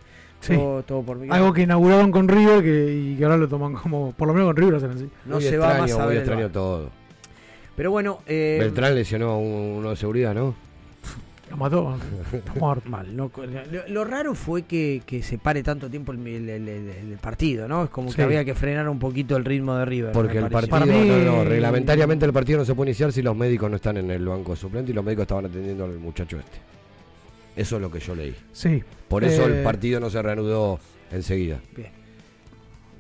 Todo, por micrófono. Algo que inauguraron con River que, y que ahora lo toman como, por lo menos con River hacen así. No se va más a ver. extraño todo. Pero bueno. Eh, Beltrán lesionó a uno de seguridad, ¿no? Lo mató. Mal. lo, raro fue que, se pare tanto tiempo el, partido, ¿no? Es como que había que frenar un poquito el ritmo de River. Porque el partido, no, reglamentariamente el partido no se puede iniciar si los médicos no están en el banco de suplente y los médicos estaban atendiendo al muchacho este. Eso es lo que yo leí. Sí. Por eso el eh, partido no se reanudó enseguida. Bien.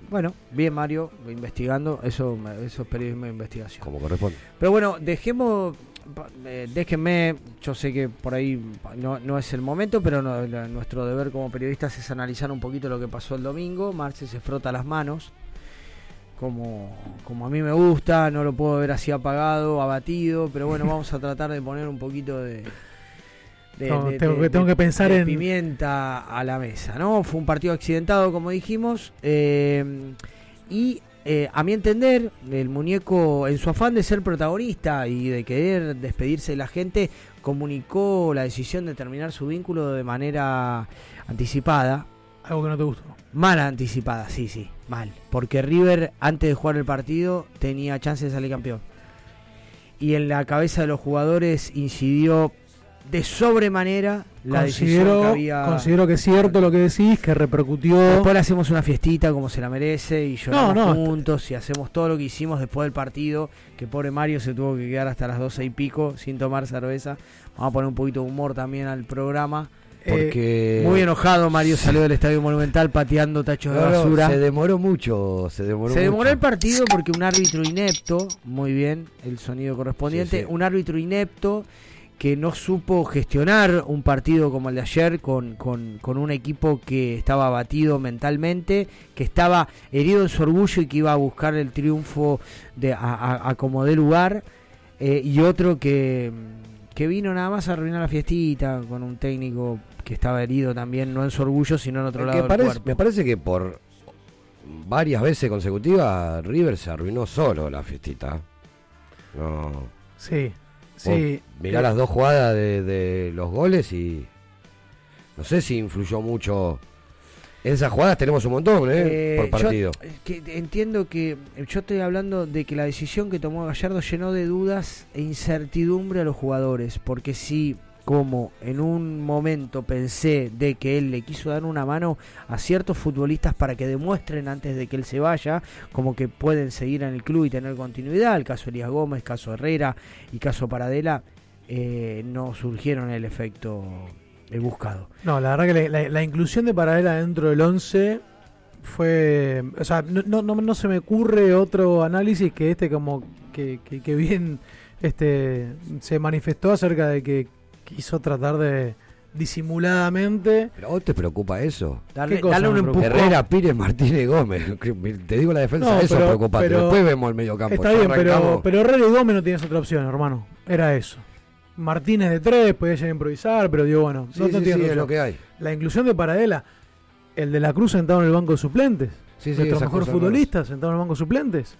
Bueno, bien Mario, investigando, eso, eso es periodismo de investigación. Como corresponde. Pero bueno, dejemos eh, déjenme, yo sé que por ahí no, es el momento, pero nuestro deber como periodistas es analizar un poquito lo que pasó el domingo. Marce se frota las manos, como, como a mí me gusta, no lo puedo ver así apagado, abatido, pero bueno, vamos a tratar de poner un poquito de... tengo, que, tengo que pensar en pimienta a la mesa, ¿no? Fue un partido accidentado, como dijimos, eh, y eh, a mi entender, el muñeco, en su afán de ser protagonista y de querer despedirse de la gente, comunicó la decisión de terminar su vínculo de manera anticipada. Algo que no te gustó. Mal anticipada, sí, sí, mal. Porque River, antes de jugar el partido, tenía chance de salir campeón. Y en la cabeza de los jugadores incidió de sobremanera la considero, que había... Considero que es cierto lo que decís, que repercutió... Después le hacemos una fiestita como se la merece y lloramos juntos y hacemos todo lo que hicimos después del partido, que pobre Mario se tuvo que quedar hasta las doce y pico sin tomar cerveza. Vamos a poner un poquito de humor también al programa. Porque... muy enojado Mario salió del Estadio Monumental pateando tachos de basura. se demoró mucho, se demoró Se demoró el partido porque un árbitro inepto, muy bien, el sonido correspondiente, un árbitro inepto que no supo gestionar un partido como el de ayer con, con, un equipo que estaba abatido mentalmente, que estaba herido en su orgullo y que iba a buscar el triunfo de, a, como de lugar, eh, y otro que, que vino nada más a arruinar la fiestita con un técnico que estaba herido también, no en su orgullo, sino en otro lado. Me parece que por varias veces consecutivas River se arruinó solo la fiestita. No. Sí, Sí. Mirá las dos jugadas de, los goles y no sé si influyó mucho. En esas jugadas tenemos un montón, ¿eh? Por partido. que entiendo que yo estoy hablando de que la decisión que tomó Gallardo llenó de dudas e incertidumbre a los jugadores, porque si como en un momento pensé de que él le quiso dar una mano a ciertos futbolistas para que demuestren antes de que él se vaya, como que pueden seguir en el club y tener continuidad, el caso Elías Gómez, caso Herrera y caso Paradela, eh, no surgieron el efecto el buscado. No, la verdad que la, inclusión de Paradela dentro del 11 fue, o sea, no, no, no, se me ocurre otro análisis que este como que, que, que bien este se manifestó acerca de que quiso tratar de disimuladamente. ¿Pero vos te preocupa eso? Dale, un empujón. Herrera, Pires, Martínez Gómez. Te digo la defensa, eso pero, preocupa. Después vemos el medio campo. Está bien, pero, pero Herrera y Gómez no tienes otra opción, hermano. Era eso. Martínez de tres, podía llegar a improvisar, pero digo, bueno, no, sí, sí, lo que hay. La inclusión de Paradela, el de la Cruz sentado en el banco de suplentes. Sí, sí, Nuestros mejores futbolistas sentado en el banco de suplentes.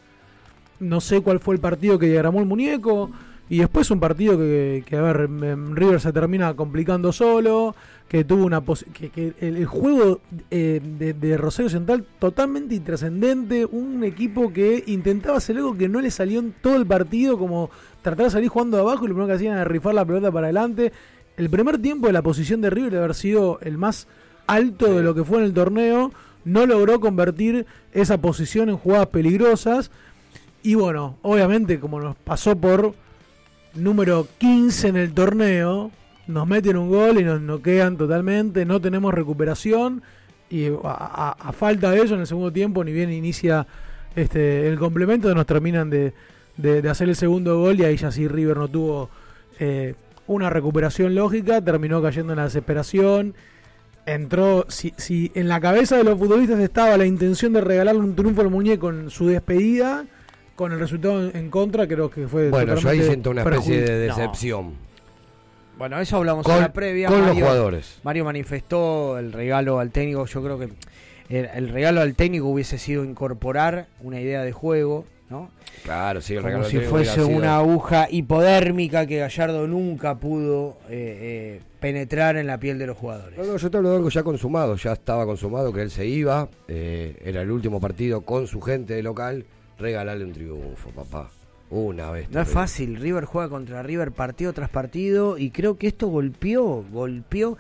No sé cuál fue el partido que diagramó el muñeco. Y después un partido que, que, a ver, River se termina complicando solo, que tuvo una que, que el, juego eh, de, Rosario Central totalmente intrascendente, un equipo que intentaba hacer algo que no le salió en todo el partido, como tratar de salir jugando de abajo y lo primero que hacían era rifar la pelota para adelante. El primer tiempo de la posición de River debe haber sido el más alto de lo que fue en el torneo, no logró convertir esa posición en jugadas peligrosas. Y bueno, obviamente como nos pasó por número 15 en el torneo, nos meten un gol y nos noquean totalmente, no tenemos recuperación. Y a, falta de eso en el segundo tiempo ni bien inicia este el complemento nos terminan de, de, hacer el segundo gol y ahí ya sí River no tuvo eh, una recuperación lógica, terminó cayendo en la desesperación. Entró, si, si en la cabeza de los futbolistas estaba la intención de regalarle un triunfo al muñeco en su despedida, con el resultado en contra, creo que fue. Bueno, yo ahí siento una especie de decepción. Bueno, eso hablamos en la previa. Con los jugadores. Mario manifestó el regalo al técnico. Yo creo que el regalo al técnico hubiese sido incorporar una idea de juego ¿no? Claro, sí, el Como si fuese una aguja hipodérmica que Gallardo nunca pudo eh, eh, penetrar en la piel de los jugadores. No, yo te hablo de algo ya consumado, ya estaba consumado que él se iba, eh, era el último partido con su gente de local, regalarle un triunfo, papá. Una vez. No es fácil, River juega contra River partido tras partido y creo que esto golpeó, golpeó.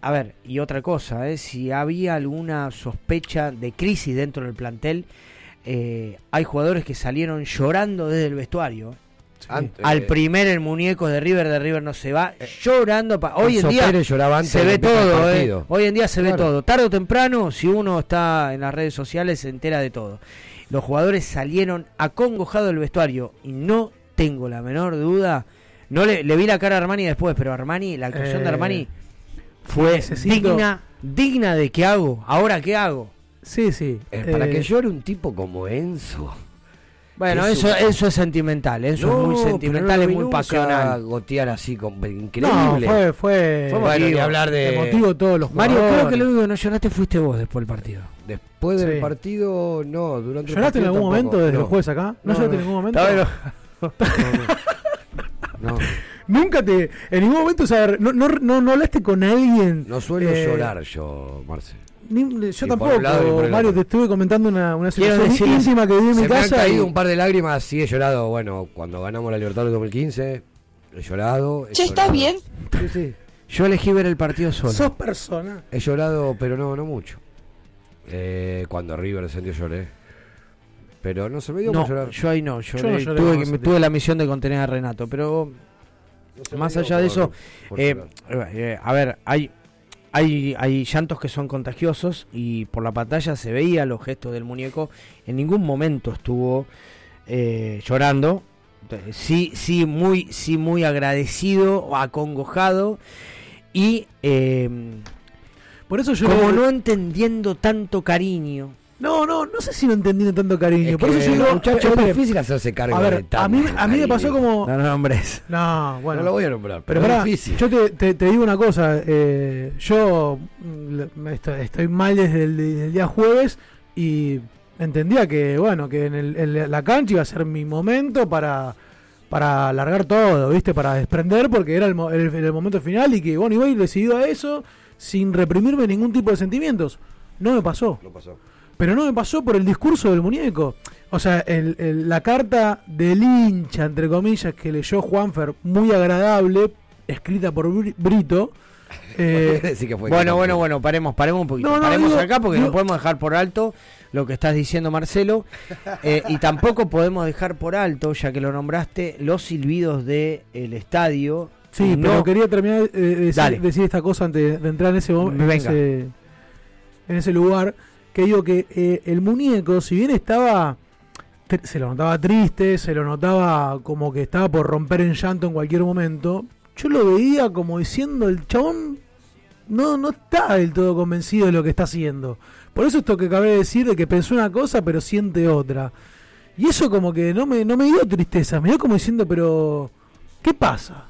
a ver, y otra cosa, si había alguna sospecha de crisis dentro del plantel, eh, hay jugadores que salieron llorando desde el vestuario. Al eh, primer el muñeco de River, de River no se va, eh, llorando. Hoy en día se ve todo, hoy en día se ve todo. Tarde o temprano, si uno está en las redes sociales, se entera de todo. Los jugadores salieron acongojados del vestuario y no tengo la menor duda. No le, vi la cara a Armani después, pero Armani, la actuación de Armani fue digna, digna de qué hago. Ahora qué hago. Sí, sí. para que eh, llore un tipo como Enzo. Bueno, eso, eso es sentimental, eso es muy sentimental, es muy pasional. gotear así, con, increíble. No, fue, fue, fue hablar de... motivo todos los Mario, creo que lo único que no lloraste fuiste vos después del partido. Después del partido, no, durante el ¿Lloraste en algún momento desde el jueves acá? ¿No, lloraste en ningún momento? no. Nunca te, en ningún momento, o sea, no, no, no, hablaste con alguien. No suelo eh, llorar yo, Marce yo tampoco, Mario, te estuve comentando una, una situación íntima que vi en mi casa. Me han caído un par de lágrimas, sí he llorado. Bueno, cuando ganamos la Libertad del 2015, he llorado. ¿Ya estás bien? Sí, sí. Yo elegí ver el partido solo. Sos persona. He llorado, pero no, no mucho. Eh, cuando River descendió lloré. Pero no se me dio no, llorar. Yo ahí no, lloré, tuve, tuve la misión de contener a Renato, pero más allá de eso, eh, eh, a ver, hay hay, hay llantos que son contagiosos y por la pantalla se veía los gestos del muñeco. En ningún momento estuvo eh, llorando. Sí, sí, muy, sí, muy agradecido o acongojado. Y eh, por eso yo como no entendiendo tanto cariño no, no, no sé si no entendí tanto cariño. Por eso yo muchacho, es difícil hacerse cargo a ver, A mí, a mí me pasó como. No, no nombres. No, bueno. No lo voy a nombrar, pero, es difícil. Yo te, te, digo una cosa. Eh, yo mm, estoy, mal desde el, día jueves y entendía que, bueno, que en, el, la cancha iba a ser mi momento para para alargar todo, ¿viste? Para desprender porque era el, el, momento final y que, bueno, iba a ir decidido a eso sin reprimirme ningún tipo de sentimientos. No me pasó. No pasó. Pero no me pasó por el discurso del muñeco. O sea, el, la carta del hincha, entre comillas, que leyó Juanfer, muy agradable, escrita por Brito. Eh, bueno, bueno, bueno, paremos, paremos un poquito. paremos acá porque no podemos dejar por alto lo que estás diciendo, Marcelo. Eh, y tampoco podemos dejar por alto, ya que lo nombraste, los silbidos del el estadio. Sí, pero quería terminar de decir, decir, esta cosa antes de entrar en ese, en ese, en ese lugar que digo que eh, el muñeco, si bien estaba, se lo notaba triste, se lo notaba como que estaba por romper en llanto en cualquier momento, yo lo veía como diciendo, el chabón no, no está del todo convencido de lo que está haciendo. Por eso esto que acabé de decir, de que pensó una cosa pero siente otra. Y eso como que no me, no me dio tristeza, me dio como diciendo, pero, ¿qué pasa?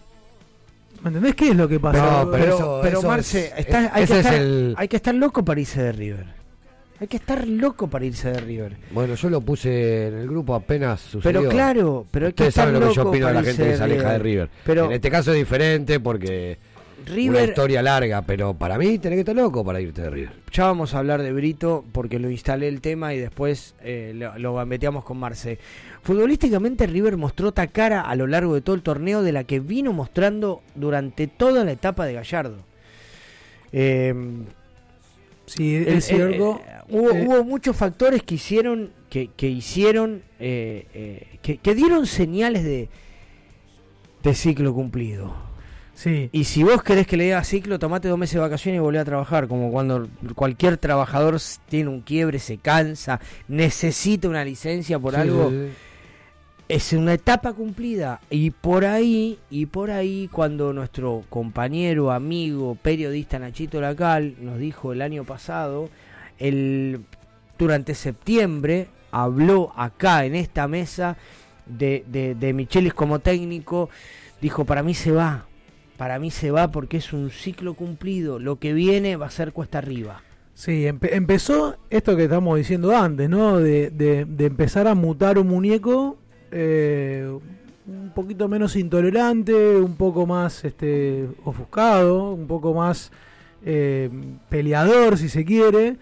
¿Me entendés qué es lo que pasa? pero, pero, Marce, hay, que estar, hay que estar loco para irse de River. Hay que estar loco para irse de River. Bueno, yo lo puse en el grupo apenas sucedió. Pero claro, pero hay que estar saben lo que yo opino de la gente que se aleja de River. Pero en este caso es diferente porque River, una historia larga, pero para mí tenés que estar loco para irte de River. Ya vamos a hablar de Brito porque lo instalé el tema y después eh, lo, lo con Marce. Futbolísticamente River mostró otra cara a lo largo de todo el torneo de la que vino mostrando durante toda la etapa de Gallardo. Eh, Sí, es cierto. hubo, hubo, muchos factores que hicieron, que, que hicieron, que, que, dieron señales de, de ciclo cumplido. Sí. Y si vos querés que le diga ciclo, tomate dos meses de vacaciones y volvé a trabajar. Como cuando cualquier trabajador tiene un quiebre, se cansa, necesita una licencia por algo. Es una etapa cumplida. Y por ahí, y por ahí, cuando nuestro compañero, amigo, periodista Nachito Lacal nos dijo el año pasado, el, durante septiembre, habló acá en esta mesa de, de, de Michelis como técnico, dijo, para mí se va, para mí se va porque es un ciclo cumplido. Lo que viene va a ser cuesta arriba. Sí, empezó esto que estamos diciendo antes, ¿no? De, de, empezar a mutar un muñeco eh, un poquito menos intolerante, un poco más este, ofuscado, un poco más eh, peleador, si se quiere,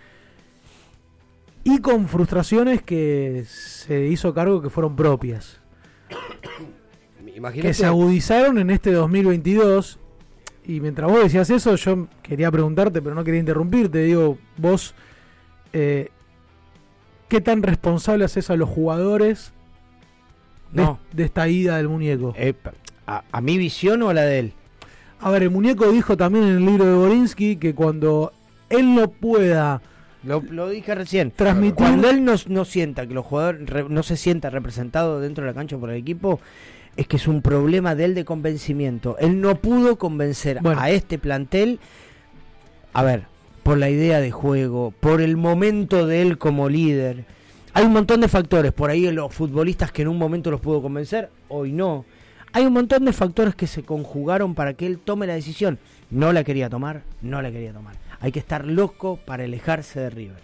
y con frustraciones que se hizo cargo que fueron propias que se agudizaron en este 2022. Y mientras vos decías eso, yo quería preguntarte, pero no quería interrumpirte. Digo, vos, eh, ¿qué tan responsable haces a los jugadores de, de esta ida del muñeco? Eh, a, mi visión o a la de él? A ver, el muñeco dijo también en el libro de Borinsky que cuando él no pueda lo, dije recién. Transmitir. Cuando él no, no sienta que los jugadores no se sienta representado dentro de la cancha por el equipo, es que es un problema de él de convencimiento. Él no pudo convencer a este plantel, a ver, por la idea de juego, por el momento de él como líder. Hay un montón de factores, por ahí los futbolistas que en un momento los pudo convencer, hoy no. Hay un montón de factores que se conjugaron para que él tome la decisión. No la quería tomar, no la quería tomar. Hay que estar loco para alejarse de River.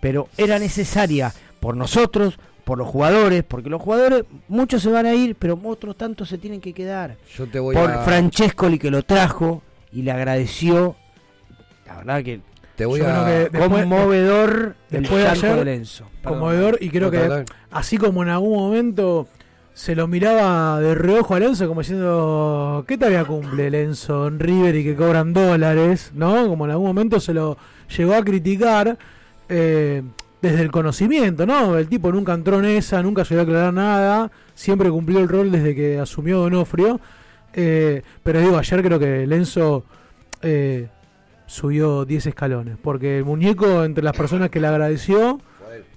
Pero era necesaria por nosotros, por los jugadores, porque los jugadores, muchos se van a ir, pero otros tantos se tienen que quedar. Yo te voy por Francescoli que lo trajo y le agradeció. La verdad que te voy a conmovedor después, de ayer, conmovedor y creo que así como en algún momento se lo miraba de reojo a Lenzo como diciendo ¿qué tarea cumple Lenzo en River y que cobran dólares? ¿no? Como en algún momento se lo llegó a criticar eh, desde el conocimiento, ¿no? El tipo nunca entró en esa, nunca llegó a aclarar nada, siempre cumplió el rol desde que asumió Donofrio. Eh, pero digo, ayer creo que Lenzo eh, subió 10 escalones, porque el muñeco, entre las personas que le agradeció,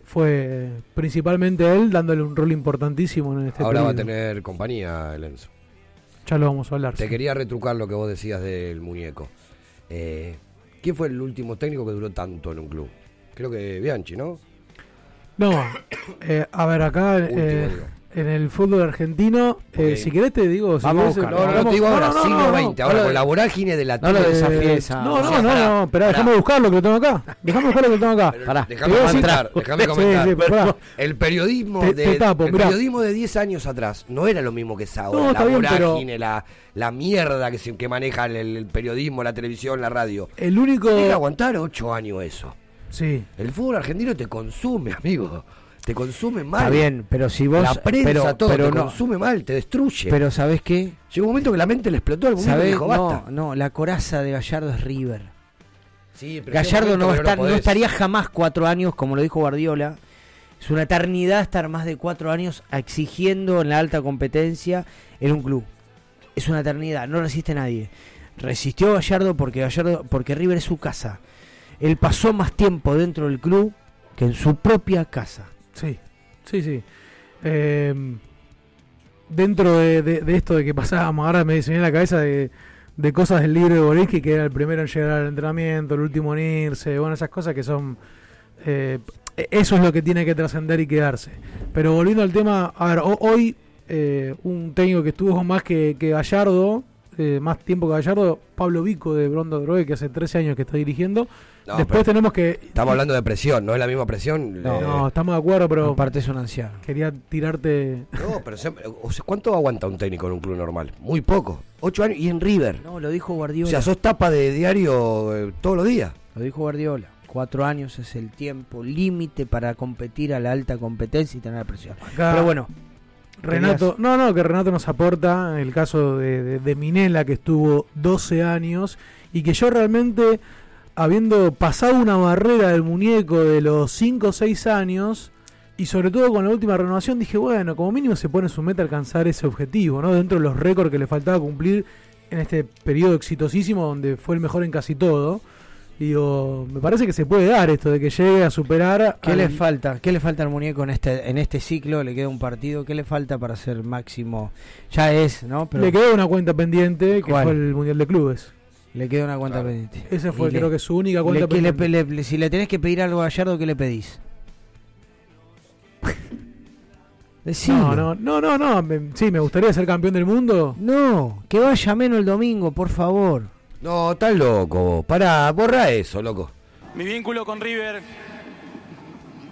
fue principalmente él dándole un rol importantísimo en este Ahora va a tener compañía Lenzo. Ya lo vamos a hablar. Te quería retrucar lo que vos decías del muñeco. Eh, ¿Quién fue el último técnico que duró tanto en un club? Creo que Bianchi, ¿no? No, eh, a ver, acá eh, en el fútbol argentino, eh, si querés te digo... Si vamos a buscar. No, no, te digo ahora, siglo XX, ahora con la vorágine de la No lo No, no, no, no, pero déjame buscarlo que lo tengo acá. Déjame buscar lo que lo tengo acá. Pará. Déjame comentar, déjame comentar. el periodismo de el periodismo de 10 años atrás no era lo mismo que es ahora. la vorágine, la, la mierda que, se, que maneja el, periodismo, la televisión, la radio. El único... Tiene que aguantar 8 años eso. Sí. El fútbol argentino te consume, amigo. Te consume mal. Está bien, pero si vos. La prensa, todo, te consume mal, te destruye. Pero ¿sabés qué? Llegó un momento que la mente le explotó al momento dijo, basta. No, no, la coraza de Gallardo es River. Sí, pero Gallardo no, estar, no, estaría jamás cuatro años, como lo dijo Guardiola. Es una eternidad estar más de cuatro años exigiendo en la alta competencia en un club. Es una eternidad, no resiste nadie. Resistió Gallardo porque Gallardo, porque River es su casa él pasó más tiempo dentro del club que en su propia casa. Sí, sí, sí. Em, dentro de, esto de que pasábamos, ahora me diseñé la cabeza de, cosas del libro de Boriski, que era el primero en llegar al entrenamiento, el último en irse, bueno, esas cosas que son... Eh, eso es lo que tiene que trascender y quedarse. Pero volviendo al tema, a ver, hoy eh, un técnico que estuvo más que, que Gallardo, eh, más tiempo que Gallardo, Pablo Vico de Brondo Drogue, que hace 13 años que está dirigiendo, Después tenemos que. Estamos hablando de presión, no es la misma presión. No, estamos de acuerdo, pero. Aparte es un anciano. Quería tirarte. No, pero ¿cuánto aguanta un técnico en un club normal? Muy poco. Ocho años y en River. No, lo dijo Guardiola. O sea, sos tapa de diario eh, todos los días. Lo dijo Guardiola. Cuatro años es el tiempo límite para competir a la alta competencia y tener presión. pero bueno. Renato, no, no, que Renato nos aporta el caso de, de Minela, que estuvo 12 años y que yo realmente habiendo pasado una barrera del muñeco de los 5 o 6 años, y sobre todo con la última renovación, dije, bueno, como mínimo se pone su meta alcanzar ese objetivo, ¿no? Dentro de los récords que le faltaba cumplir en este periodo exitosísimo donde fue el mejor en casi todo. Digo, me parece que se puede dar esto de que llegue a superar. ¿Qué le falta? ¿Qué le falta al muñeco en este en este ciclo? Le queda un partido. ¿Qué le falta para ser máximo? Ya es, ¿no? Le queda una cuenta pendiente que fue el Mundial de Clubes. Le queda una cuenta pendiente. Esa fue, creo que su única cuenta pendiente. si le tenés que pedir algo a Gallardo, ¿qué le pedís? No, no, no, no, no. sí, me gustaría ser campeón del mundo. No, que vaya menos el domingo, por favor. No, estás loco. Pará, borra eso, loco. Mi vínculo con River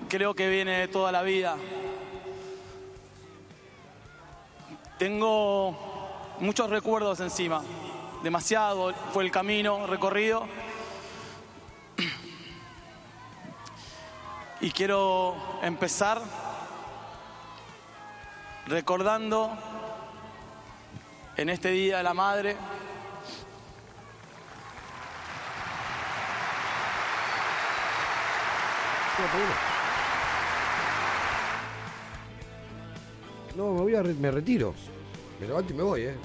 creo que viene de toda la vida. Tengo muchos recuerdos encima. Demasiado fue el camino recorrido. Y quiero empezar recordando en este Día de la Madre No, me voy a me retiro. Me levanto y me voy, eh.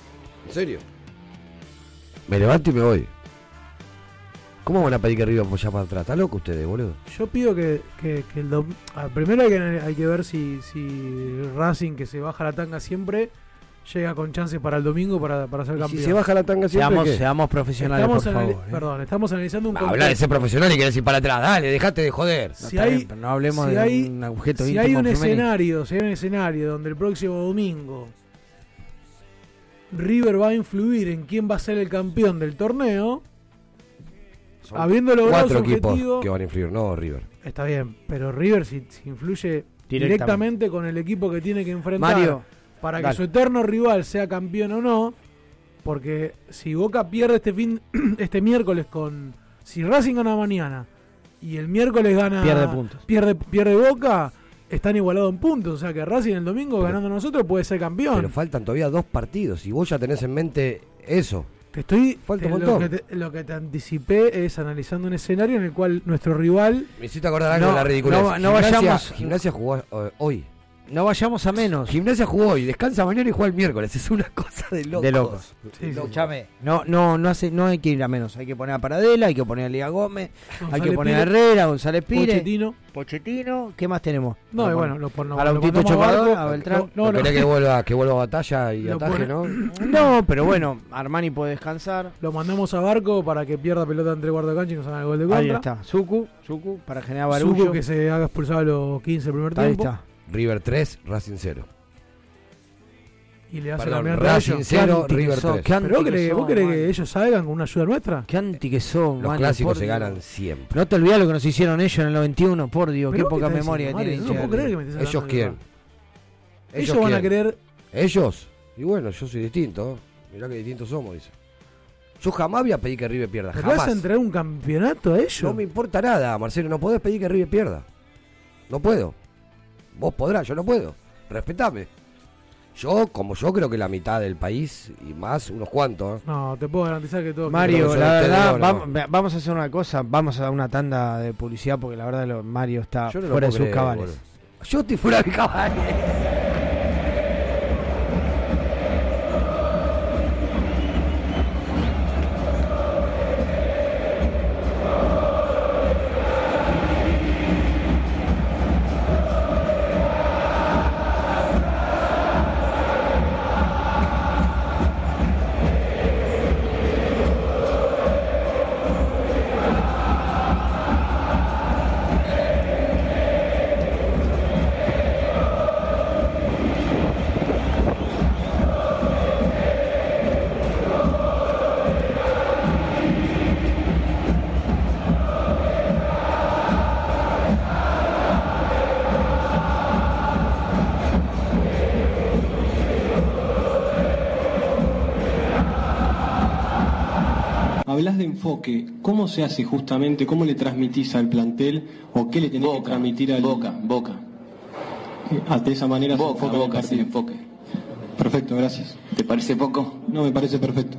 En serio. Me levanto y me voy. ¿Cómo van a pedir que arriba ya para atrás? ¿Está loco ustedes, boludo? Yo pido que, que, el ah, primero hay que, hay que ver si, si Racing, que se baja la tanga siempre, llega con chances para el domingo para, para ser campeón. Si se baja la tanga siempre. Seamos, seamos profesionales, por favor. ¿eh? Perdón, estamos analizando un Habla de ser profesional y querés ir para atrás. Dale, dejate de joder. Si hay, no hablemos de un objeto Si hay un escenario, si hay un escenario donde el próximo domingo River va a influir en quién va a ser el campeón del torneo habiendo logrado cuatro equipos que van a influir, no River. Está bien, pero River si, influye directamente. con el equipo que tiene que enfrentar para que su eterno rival sea campeón o no, porque si Boca pierde este fin este miércoles con si Racing gana mañana y el miércoles gana pierde puntos. Pierde pierde Boca están igualados en puntos, o sea que Racing el domingo ganando nosotros puede ser campeón. Pero faltan todavía dos partidos y vos ya tenés en mente eso estoy. lo, que te, anticipé es analizando un escenario en el cual nuestro rival. Me hiciste acordar algo de la ridiculez. No, no vayamos. Gimnasia jugó eh, hoy. No vayamos a menos. Gimnasia jugó hoy, descansa mañana y juega el miércoles. Es una cosa de locos. De locos. Escúchame. No, no, no, hace, no hay que ir a menos. Hay que poner a Paradela, hay que poner a Liga Gómez, hay que poner a Herrera, González Pires. Pochettino. Pochettino. ¿Qué más tenemos? No, bueno, lo ponemos. A Lautito Chocador, a Beltrán. No, no, que vuelva, que vuelva a batalla y ataje, ¿no? No, pero bueno, Armani puede descansar. Lo mandamos a Barco para que pierda pelota entre guarda cancha y nos haga el gol de contra. Ahí está. Suku, Suku, para generar barullo. Suku que se haga expulsado a los 15 el primer tiempo. Ahí está. River 3, Racing 0. Y le hace la Racing 0, River 3. ¿Pero vos crees, vos crees que ellos salgan con una ayuda nuestra? Qué anti que son, Los clásicos se ganan siempre. No te olvides lo que nos hicieron ellos en el 91, por Dios, qué poca memoria tienen. No puedo creer que me ¿Ellos quién? Ellos, van a querer. ¿Ellos? Y bueno, yo soy distinto. Mirá que distintos somos, dice. Yo jamás voy a pedir que River pierda. ¿Jamás? vas a entregar un campeonato a ellos? No me importa nada, Marcelo. No podés pedir que River pierda. No puedo. Vos podrás, yo no puedo. Respetame. Yo, como yo creo que la mitad del país y más, unos cuantos. ¿eh? No, te puedo garantizar que todo. Mario, la verdad, vamos, a hacer una cosa. Vamos a dar una tanda de publicidad porque la verdad Mario está fuera de sus cabales. Yo estoy fuera de mis cabales. ¿Cómo se hace justamente? ¿Cómo le transmitís al plantel o qué le tenés que transmitir al Boca, Boca. Ah, de esa manera boca, se boca, enfoque. Perfecto, gracias. ¿Te parece poco? No, me parece. Perfecto.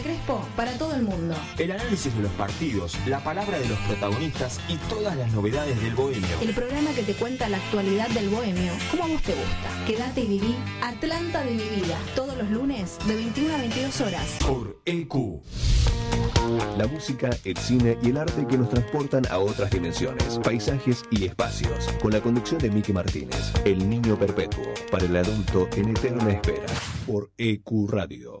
Crespo para todo el mundo. El análisis de los partidos, la palabra de los protagonistas y todas las novedades del bohemio. El programa que te cuenta la actualidad del bohemio, como a vos te gusta. Quédate y viví Atlanta de mi vida. Todos los lunes de 21 a 22 horas. Por EQ. La música, el cine y el arte que nos transportan a otras dimensiones, paisajes y espacios. Con la conducción de Miki Martínez, El Niño Perpetuo, para el adulto en eterna espera. Por EQ Radio.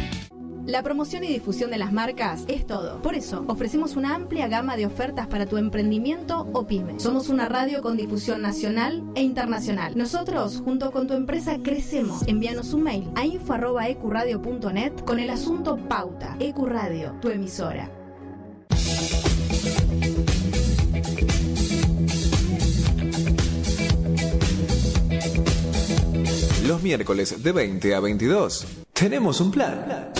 La promoción y difusión de las marcas es todo. Por eso, ofrecemos una amplia gama de ofertas para tu emprendimiento o pyme. Somos una radio con difusión nacional e internacional. Nosotros, junto con tu empresa, crecemos. Envíanos un mail a info.ecuradio.net con el asunto Pauta. Ecuradio, tu emisora. Los miércoles de 20 a 22 tenemos un plan.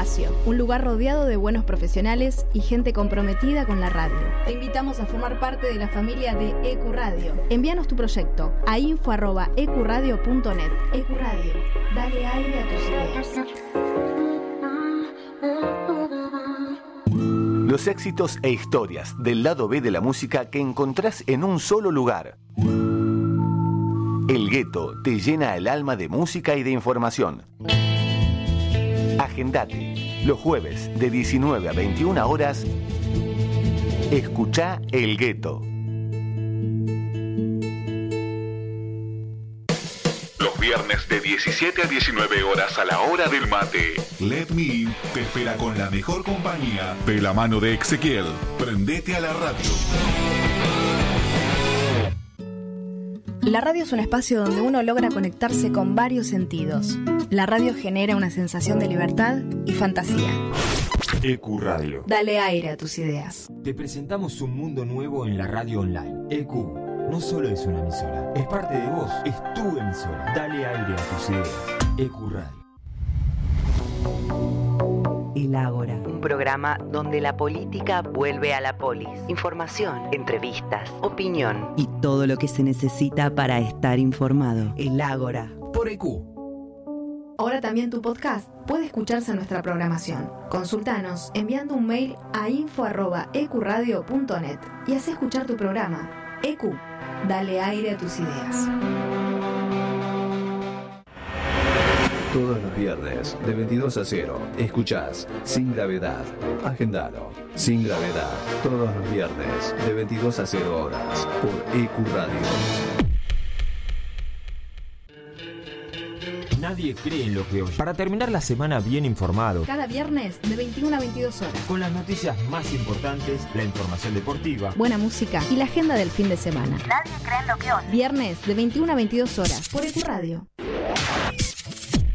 Espacio, un lugar rodeado de buenos profesionales y gente comprometida con la radio. Te invitamos a formar parte de la familia de Ecuradio. Envíanos tu proyecto a info.ecuradio.net. Ecuradio, dale aire a tus ideas. Los éxitos e historias del lado B de la música que encontrás en un solo lugar. El gueto te llena el alma de música y de información. Agendate. Los jueves de 19 a 21 horas. Escucha El Gueto. Los viernes de 17 a 19 horas a la hora del mate. Let Me In te espera con la mejor compañía de la mano de Ezequiel. Prendete a la radio. La radio es un espacio donde uno logra conectarse con varios sentidos. La radio genera una sensación de libertad y fantasía. EQ Radio. Dale aire a tus ideas. Te presentamos un mundo nuevo en la radio online. EQ no solo es una emisora, es parte de vos, es tu emisora. Dale aire a tus ideas. EQ Radio. El Ágora, un programa donde la política vuelve a la polis. Información, entrevistas, opinión y todo lo que se necesita para estar informado. El Ágora. Por EQ. Ahora también tu podcast puede escucharse en nuestra programación. Consultanos enviando un mail a info.ecuradio.net y haz escuchar tu programa. EQ, dale aire a tus ideas. Todos los viernes de 22 a 0 escuchás Sin Gravedad. Agendalo. Sin Gravedad. Todos los viernes de 22 a 0 horas por EQ Radio. Nadie cree en lo que oye. Para terminar la semana bien informado, Cada viernes de 21 a 22 horas. con las noticias más importantes, la información deportiva, Buena música y la agenda del fin de semana. Nadie cree en lo que oye. Viernes de 21 a 22 horas por EQ Radio.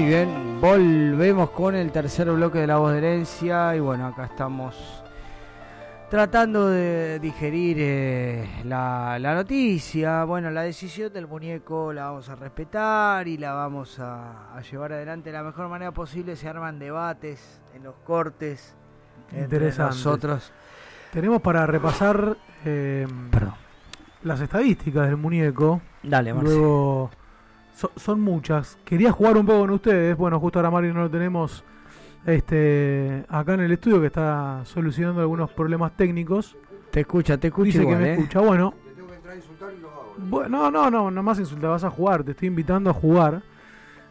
Muy bien, volvemos con el tercer bloque de la voz de herencia y bueno, acá estamos tratando de digerir eh, la, la noticia. Bueno, la decisión del muñeco la vamos a respetar y la vamos a, a llevar adelante de la mejor manera posible. Se arman debates en los cortes entre nosotros. Tenemos para repasar eh, las estadísticas del muñeco. Dale, Marce. Luego, so- son muchas. Quería jugar un poco con ustedes. Bueno, justo ahora Mario no lo tenemos este, acá en el estudio que está solucionando algunos problemas técnicos. Te escucha, te escucha Dice igual, que me ¿eh? escucha. Bueno, bueno, no, no, no, no más insultar, vas a jugar, te estoy invitando a jugar.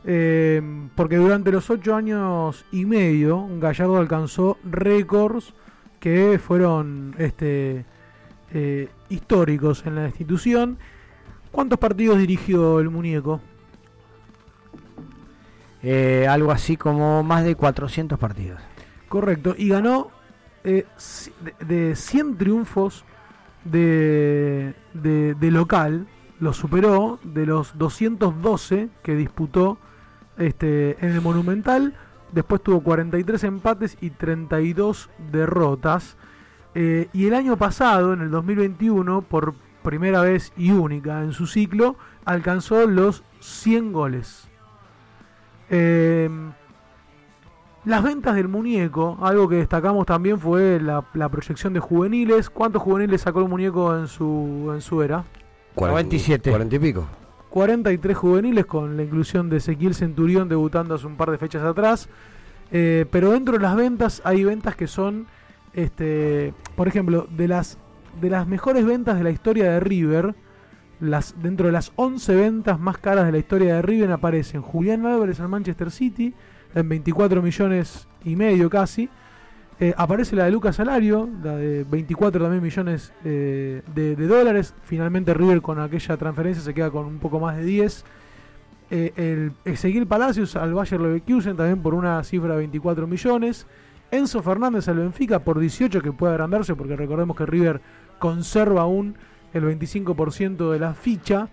Eh, porque durante los ocho años y medio, Gallardo alcanzó récords que fueron este, eh, históricos en la institución. ¿Cuántos partidos dirigió el muñeco? Eh, algo así como más de 400 partidos. Correcto, y ganó eh, de, de 100 triunfos de, de, de local, lo superó de los 212 que disputó este, en el Monumental. Después tuvo 43 empates y 32 derrotas. Eh, y el año pasado, en el 2021, por primera vez y única en su ciclo, alcanzó los 100 goles. Eh, las ventas del muñeco, algo que destacamos también fue la, la proyección de juveniles. ¿Cuántos juveniles sacó el muñeco en su, en su era? 47. 40 y pico. 43 juveniles con la inclusión de Ezequiel Centurión debutando hace un par de fechas atrás. Eh, pero dentro de las ventas hay ventas que son, este, por ejemplo, de las, de las mejores ventas de la historia de River, las, dentro de las 11 ventas más caras de la historia de River aparecen Julián Álvarez al Manchester City en 24 millones y medio casi. Eh, aparece la de Lucas Salario, la de 24 también millones eh, de, dólares. Finalmente River con aquella transferencia se queda con un poco más de 10. Eh, el Ezequiel Palacios al Bayer Leverkusen también por una cifra de 24 millones. Enzo Fernández al Benfica por 18 que puede agrandarse porque recordemos que River conserva aún el 25% de la ficha.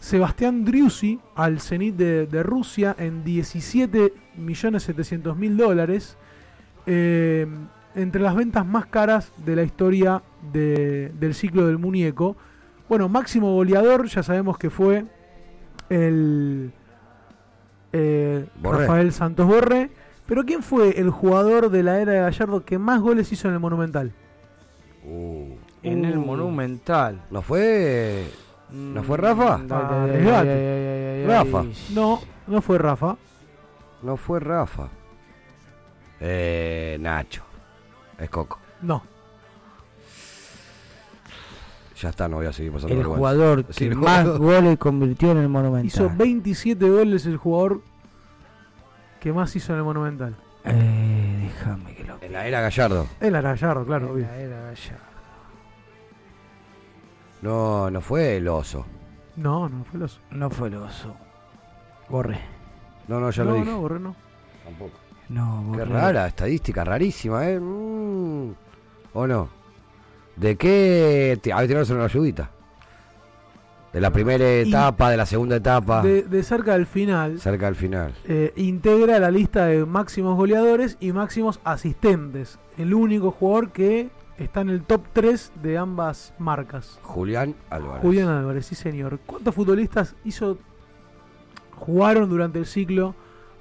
Sebastián Driussi al Zenit de, de Rusia en 17 millones 700 mil dólares. Eh, entre las ventas más caras de la historia de- del ciclo del muñeco. Bueno, máximo goleador, ya sabemos que fue el eh. Rafael Santos Borre. Pero ¿quién fue el jugador de la era de Gallardo que más goles hizo en el Monumental? En el Uh. Monumental. ¿No fue. ¿No fue Rafa? Mm, ay, ay, ay, ay, Rafa. No, no fue Rafa. No fue Rafa. Eh, Nacho. Es Coco. No. Ya está, no voy a seguir pasando El vergüenza. jugador Sí, que el más jugador- goles convirtió en el Monumental. Hizo 27 goles el jugador que más hizo en el Monumental. Eh, déjame que lo. En la era Gallardo. Él era Gallardo, claro. obvio. Era Gallardo. No, no fue el oso. No, no fue el oso. No fue el oso. Borré. No, no, ya no, lo dije. no, Borré no. Tampoco. No, Qué Borré. rara, estadística rarísima, ¿eh? Mm. ¿O no? ¿De qué? te- A ver, tirarnos una ayudita. De la primera Y- etapa, de la segunda etapa, De, de cerca del final, cerca del final. eh, integra la lista de máximos goleadores y máximos asistentes. El único jugador que está en el top 3 de ambas marcas. Julián Álvarez. Julián Álvarez, sí señor. ¿Cuántos futbolistas hizo jugaron durante el ciclo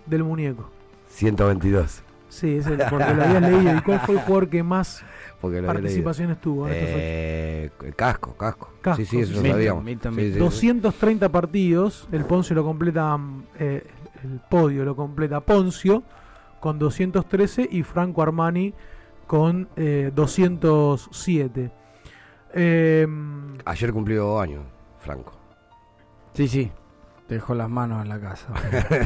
del muñeco? 122. Sí, es el, porque lo habías leído. ¿Y cuál fue el jugador que más participaciones tuvo en estos ocho? Eh, casco, casco, Casco, Sí, sí, eso sí, lo sí. sabíamos. Milton, Sí, sí, sí. 230 partidos, el Poncio lo completa, mm, eh, el podio lo completa Poncio con 213 y Franco Armani con eh, 207. Eh, Ayer cumplió años, Franco. Sí, sí. Dejó las manos en la casa.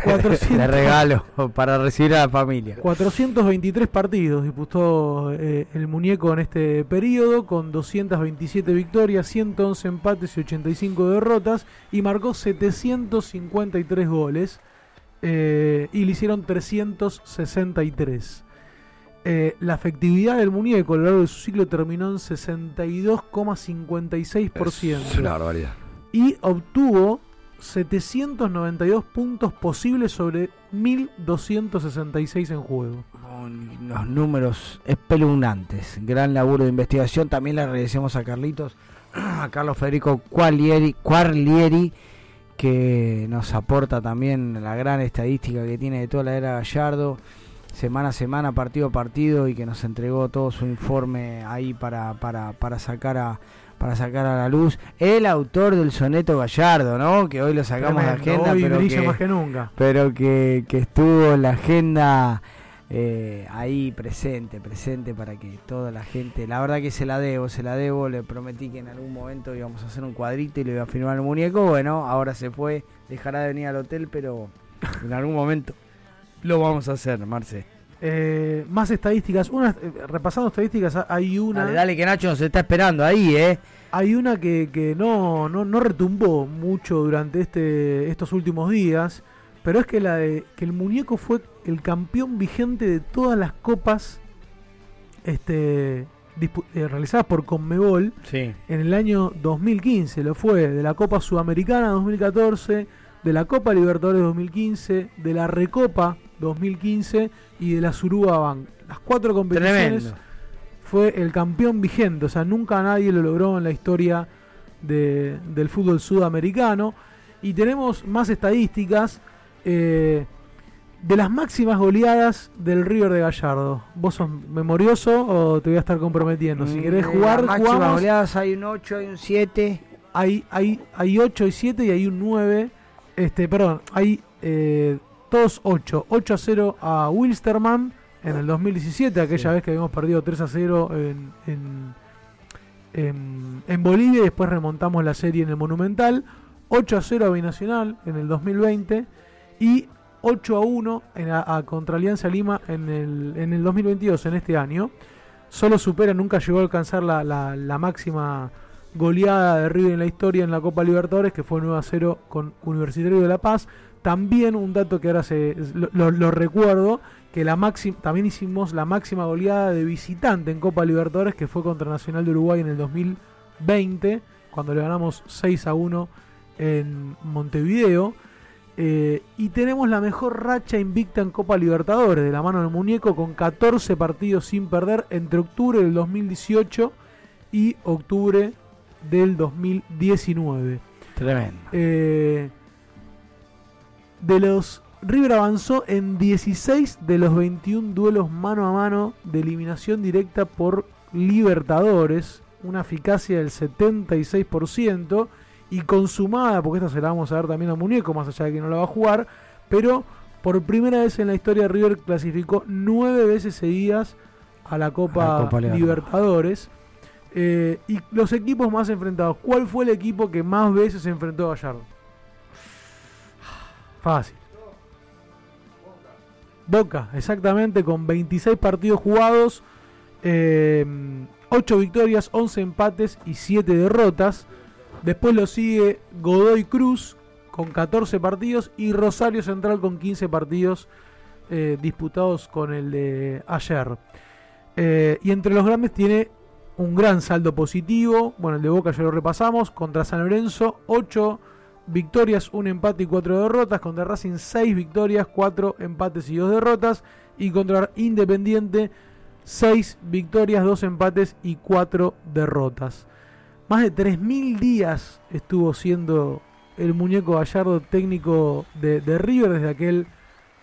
400. Le regalo para recibir a la familia. 423 partidos disputó eh, el muñeco en este periodo con 227 victorias, 111 empates y 85 derrotas y marcó 753 goles eh, y le hicieron 363. Eh, la efectividad del muñeco a lo largo de su ciclo terminó en 62,56%. Es una barbaridad. y obtuvo 792 puntos posibles sobre 1266 en juego. Los números espeluznantes. Gran laburo de investigación. También le agradecemos a Carlitos, a Carlos Federico Qualieri, Quarlieri, que nos aporta también la gran estadística que tiene de toda la era Gallardo, semana a semana, partido a partido, y que nos entregó todo su informe ahí para, para, para sacar a para sacar a la luz el autor del soneto Gallardo, ¿no? Que hoy lo sacamos de agenda, pero que, más que nunca. pero que, que estuvo en la agenda eh, ahí presente, presente para que toda la gente, la verdad que se la debo, se la debo, le prometí que en algún momento íbamos a hacer un cuadrito y le iba a firmar el muñeco, bueno, ahora se fue, dejará de venir al hotel, pero en algún momento lo vamos a hacer, Marce. Eh, más estadísticas, una, eh, repasando estadísticas, hay una... Dale, dale que Nacho nos está esperando ahí, ¿eh? Hay una que, que no, no, no retumbó mucho durante este, estos últimos días, pero es que la de que el muñeco fue el campeón vigente de todas las copas este, eh, realizadas por Conmebol sí. en el año 2015. Lo fue de la Copa Sudamericana 2014, de la Copa Libertadores 2015, de la Recopa 2015 y de la Suruba Bank. Las cuatro competiciones Tremendo. fue el campeón vigente. O sea, nunca nadie lo logró en la historia de, del fútbol sudamericano. Y tenemos más estadísticas. Eh, de las máximas goleadas del River de Gallardo. ¿Vos sos memorioso o te voy a estar comprometiendo? Si querés Mm, jugar, las máximas jugamos. goleadas hay un 8, hay un 7. Hay, hay, hay 8 y 7 y hay un 9. Este, perdón, hay eh, todos 8. 8 a 0 a Wilstermann en el 2017, aquella vez que habíamos perdido 3 a 0 en, en, en, en Bolivia y después remontamos la serie en el Monumental. 8 a 0 a Binacional en el 2020 y 8 a 1 en a, a contra Alianza Lima en el, en el 2022, en este año. Solo supera, nunca llegó a alcanzar la, la, la máxima goleada de River en la historia en la Copa Libertadores, que fue 9 a 0 con Universitario de La Paz. También un dato que ahora se, lo, recuerdo, que la máxima, también hicimos la máxima goleada de visitante en Copa Libertadores, que fue contra Nacional de Uruguay en el 2020, cuando le ganamos 6 a 1 en Montevideo. Eh, y tenemos la mejor racha invicta en Copa Libertadores, de la mano del muñeco, con 14 partidos sin perder entre octubre del 2018 y octubre del 2019. Tremendo. Eh, de los River avanzó en 16 de los 21 duelos mano a mano de eliminación directa por Libertadores, una eficacia del 76% y consumada, porque esta se la vamos a ver también a Muñeco, más allá de que no la va a jugar, pero por primera vez en la historia River clasificó nueve veces seguidas a la Copa, A la Copa Libertadores. Libertadores. Eh, y los equipos más enfrentados. ¿Cuál fue el equipo que más veces se enfrentó a Gallardo? Fácil. Boca, exactamente, con 26 partidos jugados, 8 victorias, 11 empates y 7 derrotas. Después lo sigue Godoy Cruz con 14 partidos y Rosario Central con 15 partidos eh, disputados con el de ayer. Eh, y entre los grandes tiene un gran saldo positivo. Bueno, el de Boca ya lo repasamos. Contra San Lorenzo, 8 victorias, 1 empate y 4 derrotas. Contra Racing, 6 victorias, 4 empates y 2 derrotas. Y contra Independiente, 6 victorias, 2 empates y 4 derrotas. Más de 3.000 días estuvo siendo el muñeco Gallardo técnico de, de River desde aquel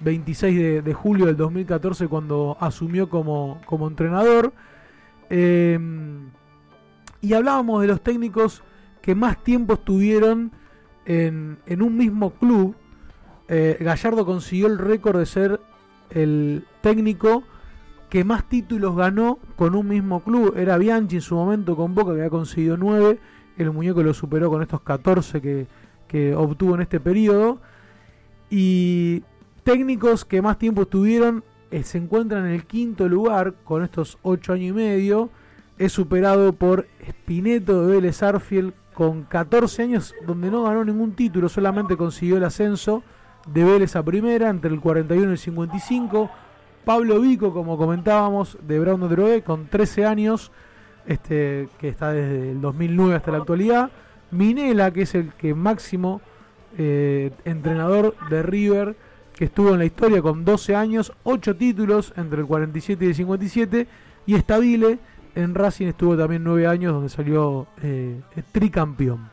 26 de, de julio del 2014 cuando asumió como, como entrenador. Eh, y hablábamos de los técnicos que más tiempo estuvieron en, en un mismo club. Eh, Gallardo consiguió el récord de ser el técnico que más títulos ganó con un mismo club. Era Bianchi en su momento con Boca, que había conseguido 9. El muñeco lo superó con estos 14 que, que obtuvo en este periodo. Y técnicos que más tiempo estuvieron eh, se encuentran en el quinto lugar con estos 8 años y medio. Es superado por Spineto de Vélez Arfield con 14 años, donde no ganó ningún título, solamente consiguió el ascenso de Vélez a primera entre el 41 y el 55. Pablo Vico, como comentábamos, de Brown de con 13 años, este, que está desde el 2009 hasta la actualidad. Minela, que es el que máximo eh, entrenador de River, que estuvo en la historia con 12 años, 8 títulos entre el 47 y el 57, y Estabile en Racing estuvo también 9 años, donde salió eh, tricampeón.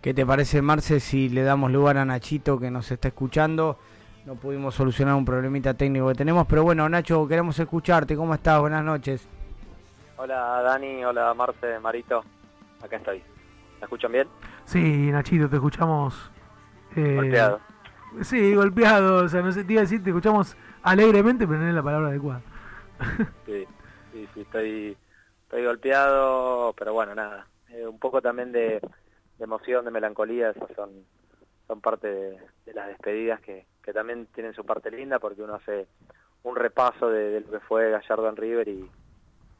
¿Qué te parece, Marce, si le damos lugar a Nachito que nos está escuchando? No pudimos solucionar un problemita técnico que tenemos, pero bueno, Nacho, queremos escucharte. ¿Cómo estás? Buenas noches. Hola, Dani. Hola, Marce, Marito. Acá estoy. ¿Me escuchan bien? Sí, Nachito, te escuchamos. Eh, golpeado. Sí, golpeado. O sea, no sé, te iba a decir, te escuchamos alegremente, pero no es la palabra adecuada. sí, sí, sí, estoy, estoy golpeado, pero bueno, nada. Eh, un poco también de de emoción, de melancolía, esas son, son parte de, las despedidas que, que, también tienen su parte linda porque uno hace un repaso de, lo que fue Gallardo en River y,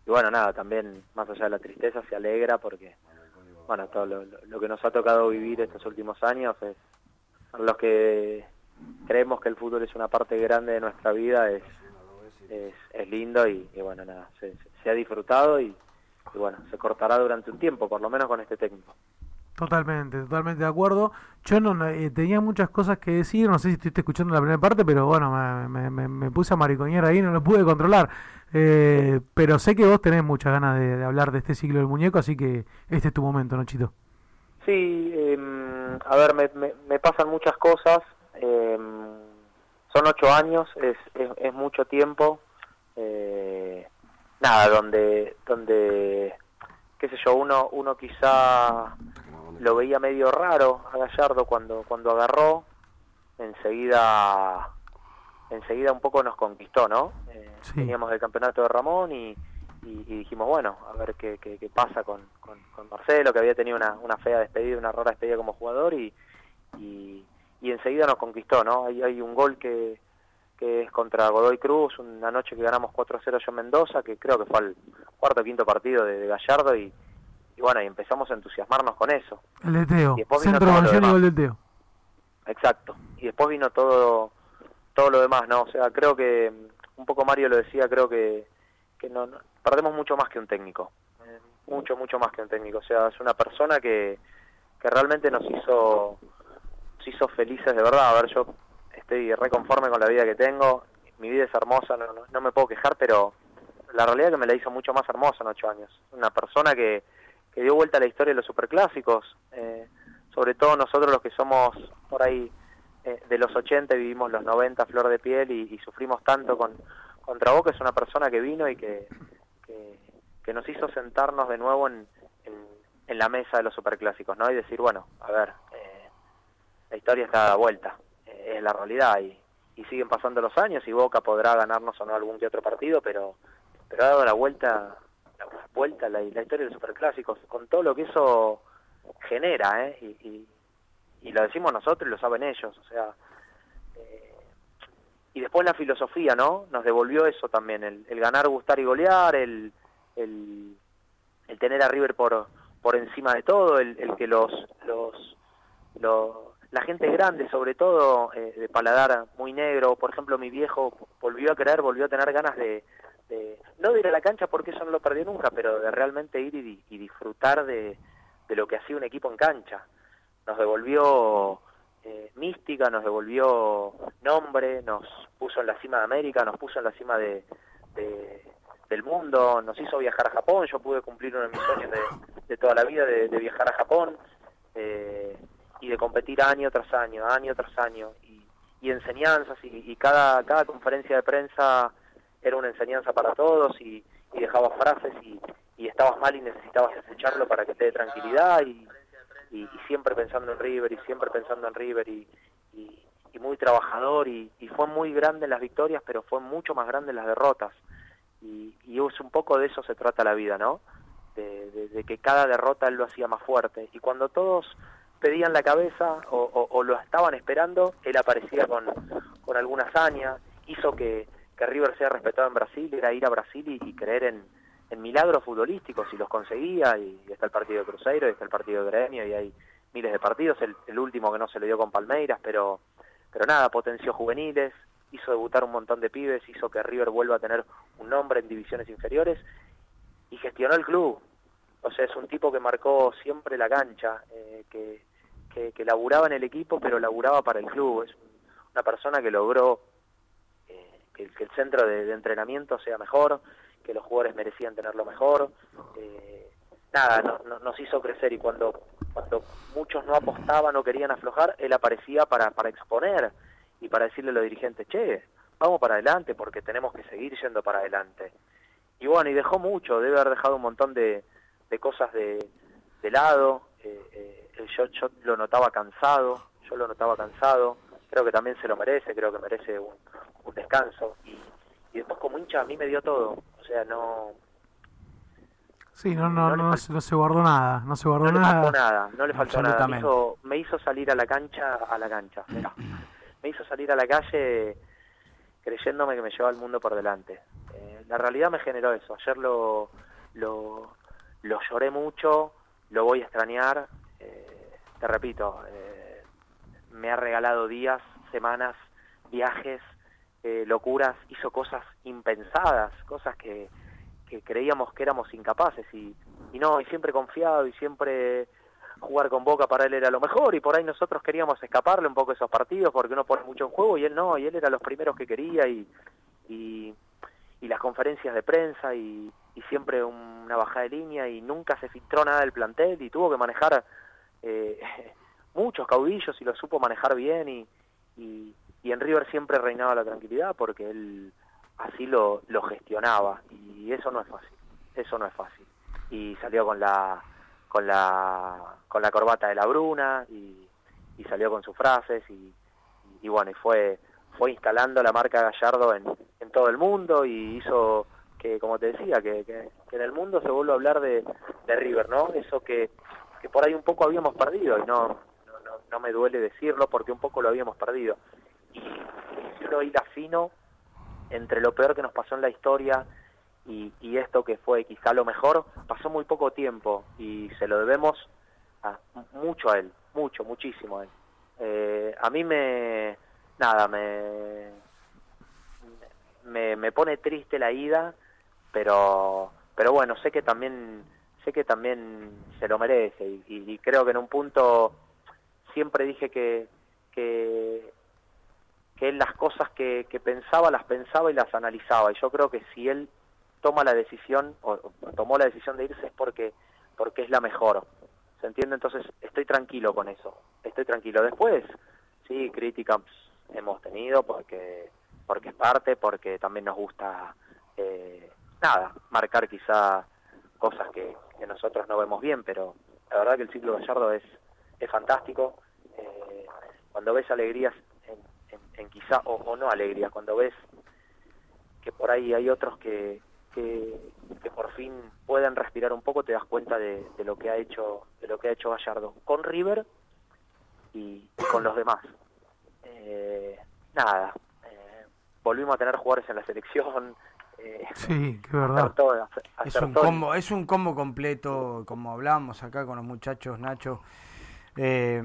bueno, nada, también más allá de la tristeza se alegra porque, bueno, todo lo, que nos ha tocado vivir estos últimos años es, los que creemos que el fútbol es una parte grande de nuestra vida, es, es, lindo y, bueno, nada, se, se ha disfrutado y, y bueno, se cortará durante un tiempo, por lo menos con este técnico. Totalmente, totalmente de acuerdo. Yo no eh, tenía muchas cosas que decir, no sé si estuviste escuchando la primera parte, pero bueno, me, puse a maricoñar ahí, no lo pude controlar. Eh, pero sé que vos tenés muchas ganas de, hablar de este ciclo del muñeco, así que este es tu momento, ¿no, Chito? Sí, em, a ver, me, pasan muchas cosas. Em, son ocho años, es, es, mucho tiempo. Eh, nada, donde, donde, qué sé yo, uno, uno quizá lo veía medio raro a Gallardo cuando cuando agarró enseguida enseguida un poco nos conquistó no eh, teníamos el campeonato de Ramón y, y, dijimos bueno a ver qué, qué, pasa con, con, Marcelo que había tenido una, una fea despedida una rara despedida como jugador y, y, enseguida nos conquistó no hay, hay un gol que que es contra Godoy Cruz, una noche que ganamos 4-0 yo en Mendoza, que creo que fue el cuarto o quinto partido de Gallardo y, y bueno, y empezamos a entusiasmarnos con eso. El de Teo, centro y gol de Teo. Exacto, y después vino todo todo lo demás, ¿no? O sea, creo que, un poco Mario lo decía, creo que, que no, perdemos mucho más que un técnico, mucho, mucho más que un técnico, o sea, es una persona que, que realmente nos hizo, nos hizo felices de verdad, a ver, yo estoy reconforme con la vida que tengo, mi vida es hermosa, no, no, no me puedo quejar, pero la realidad es que me la hizo mucho más hermosa en ocho años, una persona que que dio vuelta a la historia de los superclásicos, eh, sobre todo nosotros los que somos por ahí eh, de los 80 y vivimos los 90 flor de piel y, sufrimos tanto con contra Boca, es una persona que vino y que, que, nos hizo sentarnos de nuevo en, en, la mesa de los superclásicos, ¿no? Y decir, bueno, a ver, eh, la historia está dada vuelta, es la realidad y, y siguen pasando los años y Boca podrá ganarnos o no algún que otro partido, pero, pero ha dado la vuelta vuelta la, la historia de los superclásicos, con todo lo que eso genera, ¿eh? Y, y, lo decimos nosotros y lo saben ellos, o sea... Y después la filosofía, ¿no? Nos devolvió eso también, el, el ganar, gustar y golear, el, el, tener a River por, por encima de todo, el, que los, los, los, la gente grande, sobre todo, eh, de paladar muy negro, por ejemplo, mi viejo volvió a creer, volvió a tener ganas de, no de ir a la cancha porque eso no lo perdió nunca, pero de realmente ir y, disfrutar de, lo que hacía un equipo en cancha. Nos devolvió eh, mística, nos devolvió nombre, nos puso en la cima de América, nos puso en la cima de, del mundo, nos hizo viajar a Japón, yo pude cumplir uno de mis sueños de, toda la vida de, viajar a Japón eh, y de competir año tras año, año tras año, y, enseñanzas, y, cada, cada conferencia de prensa era una enseñanza para todos y, y dejabas frases y, y, estabas mal y necesitabas escucharlo para que te dé tranquilidad y, y, siempre pensando en River y siempre pensando en River y, y muy trabajador y, fue muy grande en las victorias pero fue mucho más grande en las derrotas. Y, es un poco de eso se trata la vida, ¿no? De, que cada derrota él lo hacía más fuerte. Y cuando todos pedían la cabeza o, o lo estaban esperando, él aparecía con, con alguna hazaña, hizo que, que River sea respetado en Brasil era ir a Brasil y, creer en, milagros futbolísticos y los conseguía y, está el partido de Cruzeiro y está el partido de Gremio y hay miles de partidos el, último que no se le dio con Palmeiras pero pero nada potenció juveniles hizo debutar un montón de pibes hizo que River vuelva a tener un nombre en divisiones inferiores y gestionó el club o sea es un tipo que marcó siempre la cancha eh, que que, que laburaba en el equipo, pero laburaba para el club. Es una persona que logró eh, que, el centro de, entrenamiento sea mejor, que los jugadores merecían tenerlo mejor. Eh, nada, no, no, nos hizo crecer y cuando, cuando muchos no apostaban o querían aflojar, él aparecía para, para exponer y para decirle a los dirigentes, che, vamos para adelante porque tenemos que seguir yendo para adelante. Y bueno, y dejó mucho, debe haber dejado un montón de, de cosas de, de lado. Eh, eh, yo, yo lo notaba cansado, yo lo notaba cansado. Creo que también se lo merece, creo que merece un, descanso. Y, y después como hincha a mí me dio todo. O sea, no... Sí, no, no, no, no, se, no se guardó nada, no se guardó no nada. Le faltó nada, no le faltó nada. Me hizo, me hizo salir a la cancha, a la cancha, mirá. me hizo salir a la calle creyéndome que me llevaba el mundo por delante. Eh, la realidad me generó eso. Ayer lo, lo, lo lloré mucho, lo voy a extrañar. Eh, te repito, eh, me ha regalado días, semanas, viajes, eh, locuras, hizo cosas impensadas, cosas que, que creíamos que éramos incapaces y, y no, y siempre confiado y siempre jugar con Boca para él era lo mejor y por ahí nosotros queríamos escaparle un poco esos partidos porque uno pone mucho en juego y él no, y él era los primeros que quería y, y, las conferencias de prensa y, y siempre una bajada de línea y nunca se filtró nada del plantel y tuvo que manejar eh, muchos caudillos y lo supo manejar bien y, y, y en River siempre reinaba la tranquilidad porque él así lo, lo gestionaba y eso no es fácil, eso no es fácil. Y salió con la con la con la corbata de la Bruna y, y salió con sus frases y, y, bueno y fue fue instalando la marca Gallardo en, en todo el mundo y hizo que como te decía que, que, en el mundo se vuelva a hablar de, de River no eso que, que por ahí un poco habíamos perdido y no, no no no me duele decirlo porque un poco lo habíamos perdido y si uno hila fino entre lo peor que nos pasó en la historia y, y, esto que fue quizá lo mejor, pasó muy poco tiempo y se lo debemos a, mucho a él, mucho, muchísimo a él. Eh, a mí me, nada, me, me, me pone triste la ida, pero, pero bueno, sé que también, sé que también se lo merece y, y, y creo que en un punto siempre dije que, que que él las cosas que, que pensaba las pensaba y las analizaba. Y yo creo que si él toma la decisión o, tomó la decisión de irse es porque porque es la mejor. Se entiende entonces estoy tranquilo con eso. Estoy tranquilo. Después sí críticas hemos tenido porque porque es parte porque también nos gusta eh, nada marcar quizá cosas que, que, nosotros no vemos bien pero la verdad que el ciclo Gallardo es es fantástico. Eh, cuando ves alegrías en, quizá o, o no alegrías cuando ves que por ahí hay otros que, que, que, por fin pueden respirar un poco te das cuenta de, de, lo que ha hecho de lo que ha hecho Gallardo con River y, y con los demás. Eh, nada eh, volvimos a tener jugadores en la selección eh, sí que verdad. todo, hacer, hacer es un todo. combo es un combo completo como hablamos acá con los muchachos Nacho. Eh,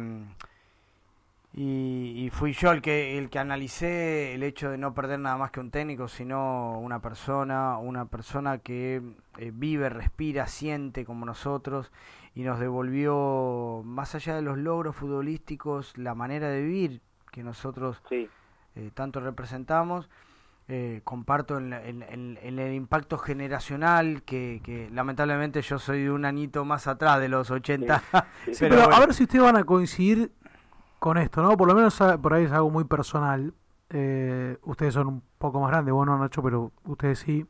y, y, fui yo el que el que analicé el hecho de no perder nada más que un técnico, sino una persona, una persona que eh, vive, respira, siente como nosotros y nos devolvió más allá de los logros futbolísticos la manera de vivir que nosotros sí. eh, tanto representamos. Eh, comparto en, en, en, en, el impacto generacional que, que, lamentablemente yo soy de un añito más atrás de los 80. Sí, sí, pero, pero bueno. a ver si ustedes van a coincidir con esto, ¿no? Por lo menos ah, por ahí es algo muy personal. Eh, ustedes son un poco más grandes, vos no, Nacho, pero ustedes sí.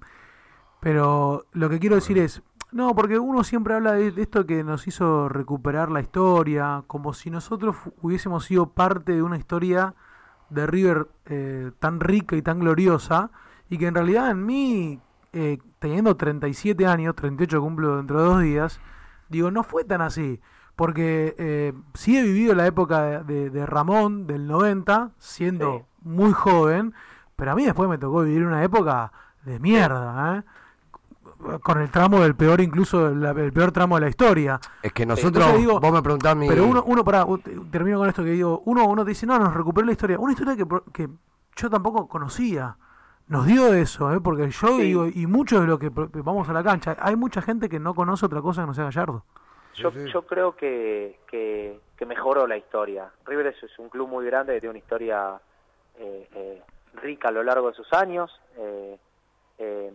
Pero lo que quiero decir es, no, porque uno siempre habla de, de esto que nos hizo recuperar la historia, como si nosotros hubiésemos sido parte de una historia de River eh, tan rica y tan gloriosa, y que en realidad en mí, eh, teniendo 37 años, 38 cumplo dentro de dos días, digo, no fue tan así porque eh, sí he vivido la época de, de, Ramón del 90, siendo sí. muy joven, pero a mí después me tocó vivir una época de mierda, ¿eh? con el tramo del peor, incluso el, el, peor tramo de la historia. Es que nosotros, digo, vos me preguntás mi... Pero uno, uno para, termino con esto que digo, uno, uno te dice, no, nos recuperó la historia, una historia que, que yo tampoco conocía. Nos dio eso, ¿eh? porque yo sí. digo, y muchos de los que vamos a la cancha, hay mucha gente que no conoce otra cosa que no sea Gallardo. Yo, yo creo que, que, que mejoró la historia. River es, es un club muy grande que tiene una historia eh, eh, rica a lo largo de sus años, eh, eh,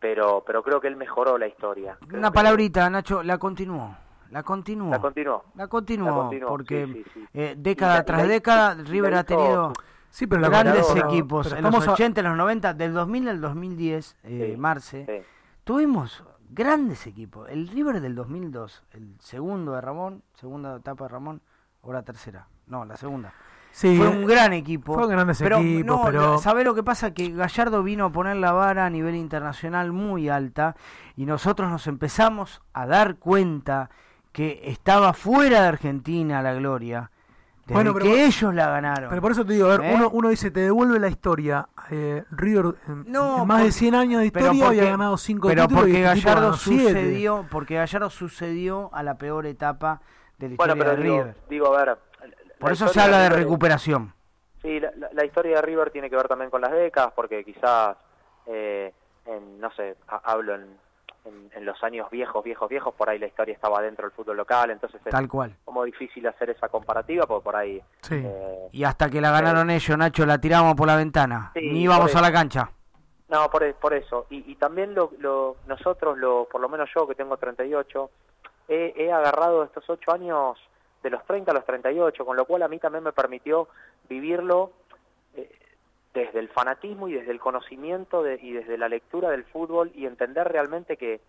pero, pero creo que él mejoró la historia. Creo Una que- palabrita, Nacho, la continuó. La continuó. La continuó. La continuó, La continuó, porque sí, sí, sí. eh, década la- tras década River ha hizo- tenido Sí, pero grandes equipos. pero en los estamos a- 80, en los 90, del 2000 al 2010, eh, Marce, tuvimos grandes equipos. El River del 2002, el segundo de Ramón, segunda etapa de Ramón, o la tercera. No, la segunda. Sí, fue un gran equipo. fueron grandes pero, equipos, no, pero- ¿Sabés lo que pasa? Que Gallardo vino a poner la vara a nivel internacional muy alta y nosotros nos empezamos a dar cuenta que estaba fuera de Argentina la gloria. Desde Bueno, pero que por- ellos la ganaron. Pero por eso te digo, a ver, ¿Eh? uno, uno dice, te devuelve la historia. Eh, River, en, No, en más de porque- 100 años de pero historia, había ganado 5 pero títulos y porque este tipo Gallardo siete. sucedió porque Gallardo sucedió a la peor etapa de la Bueno, historia pero de digo, River digo, a ver... por eso se habla de River recuperación Sí, la, la- la historia de River tiene que ver también con las décadas, porque quizás, eh, en, no sé, ha- hablo en, en, en los años viejos, viejos, viejos, por ahí la historia estaba dentro del fútbol local, entonces es Tal cual. como difícil hacer esa comparativa, porque por ahí... Sí. eh, y hasta que la ganaron ellos Nacho la tiramos por la ventana Sí, ni íbamos a la cancha No, por, e- por eso. Y, y también lo, lo, nosotros, lo, por lo menos yo que tengo 38, he, he agarrado estos ocho años de los 30 a los 38, con lo cual a mí también me permitió vivirlo eh, desde el fanatismo y desde el conocimiento de- y desde la lectura del fútbol y entender realmente que,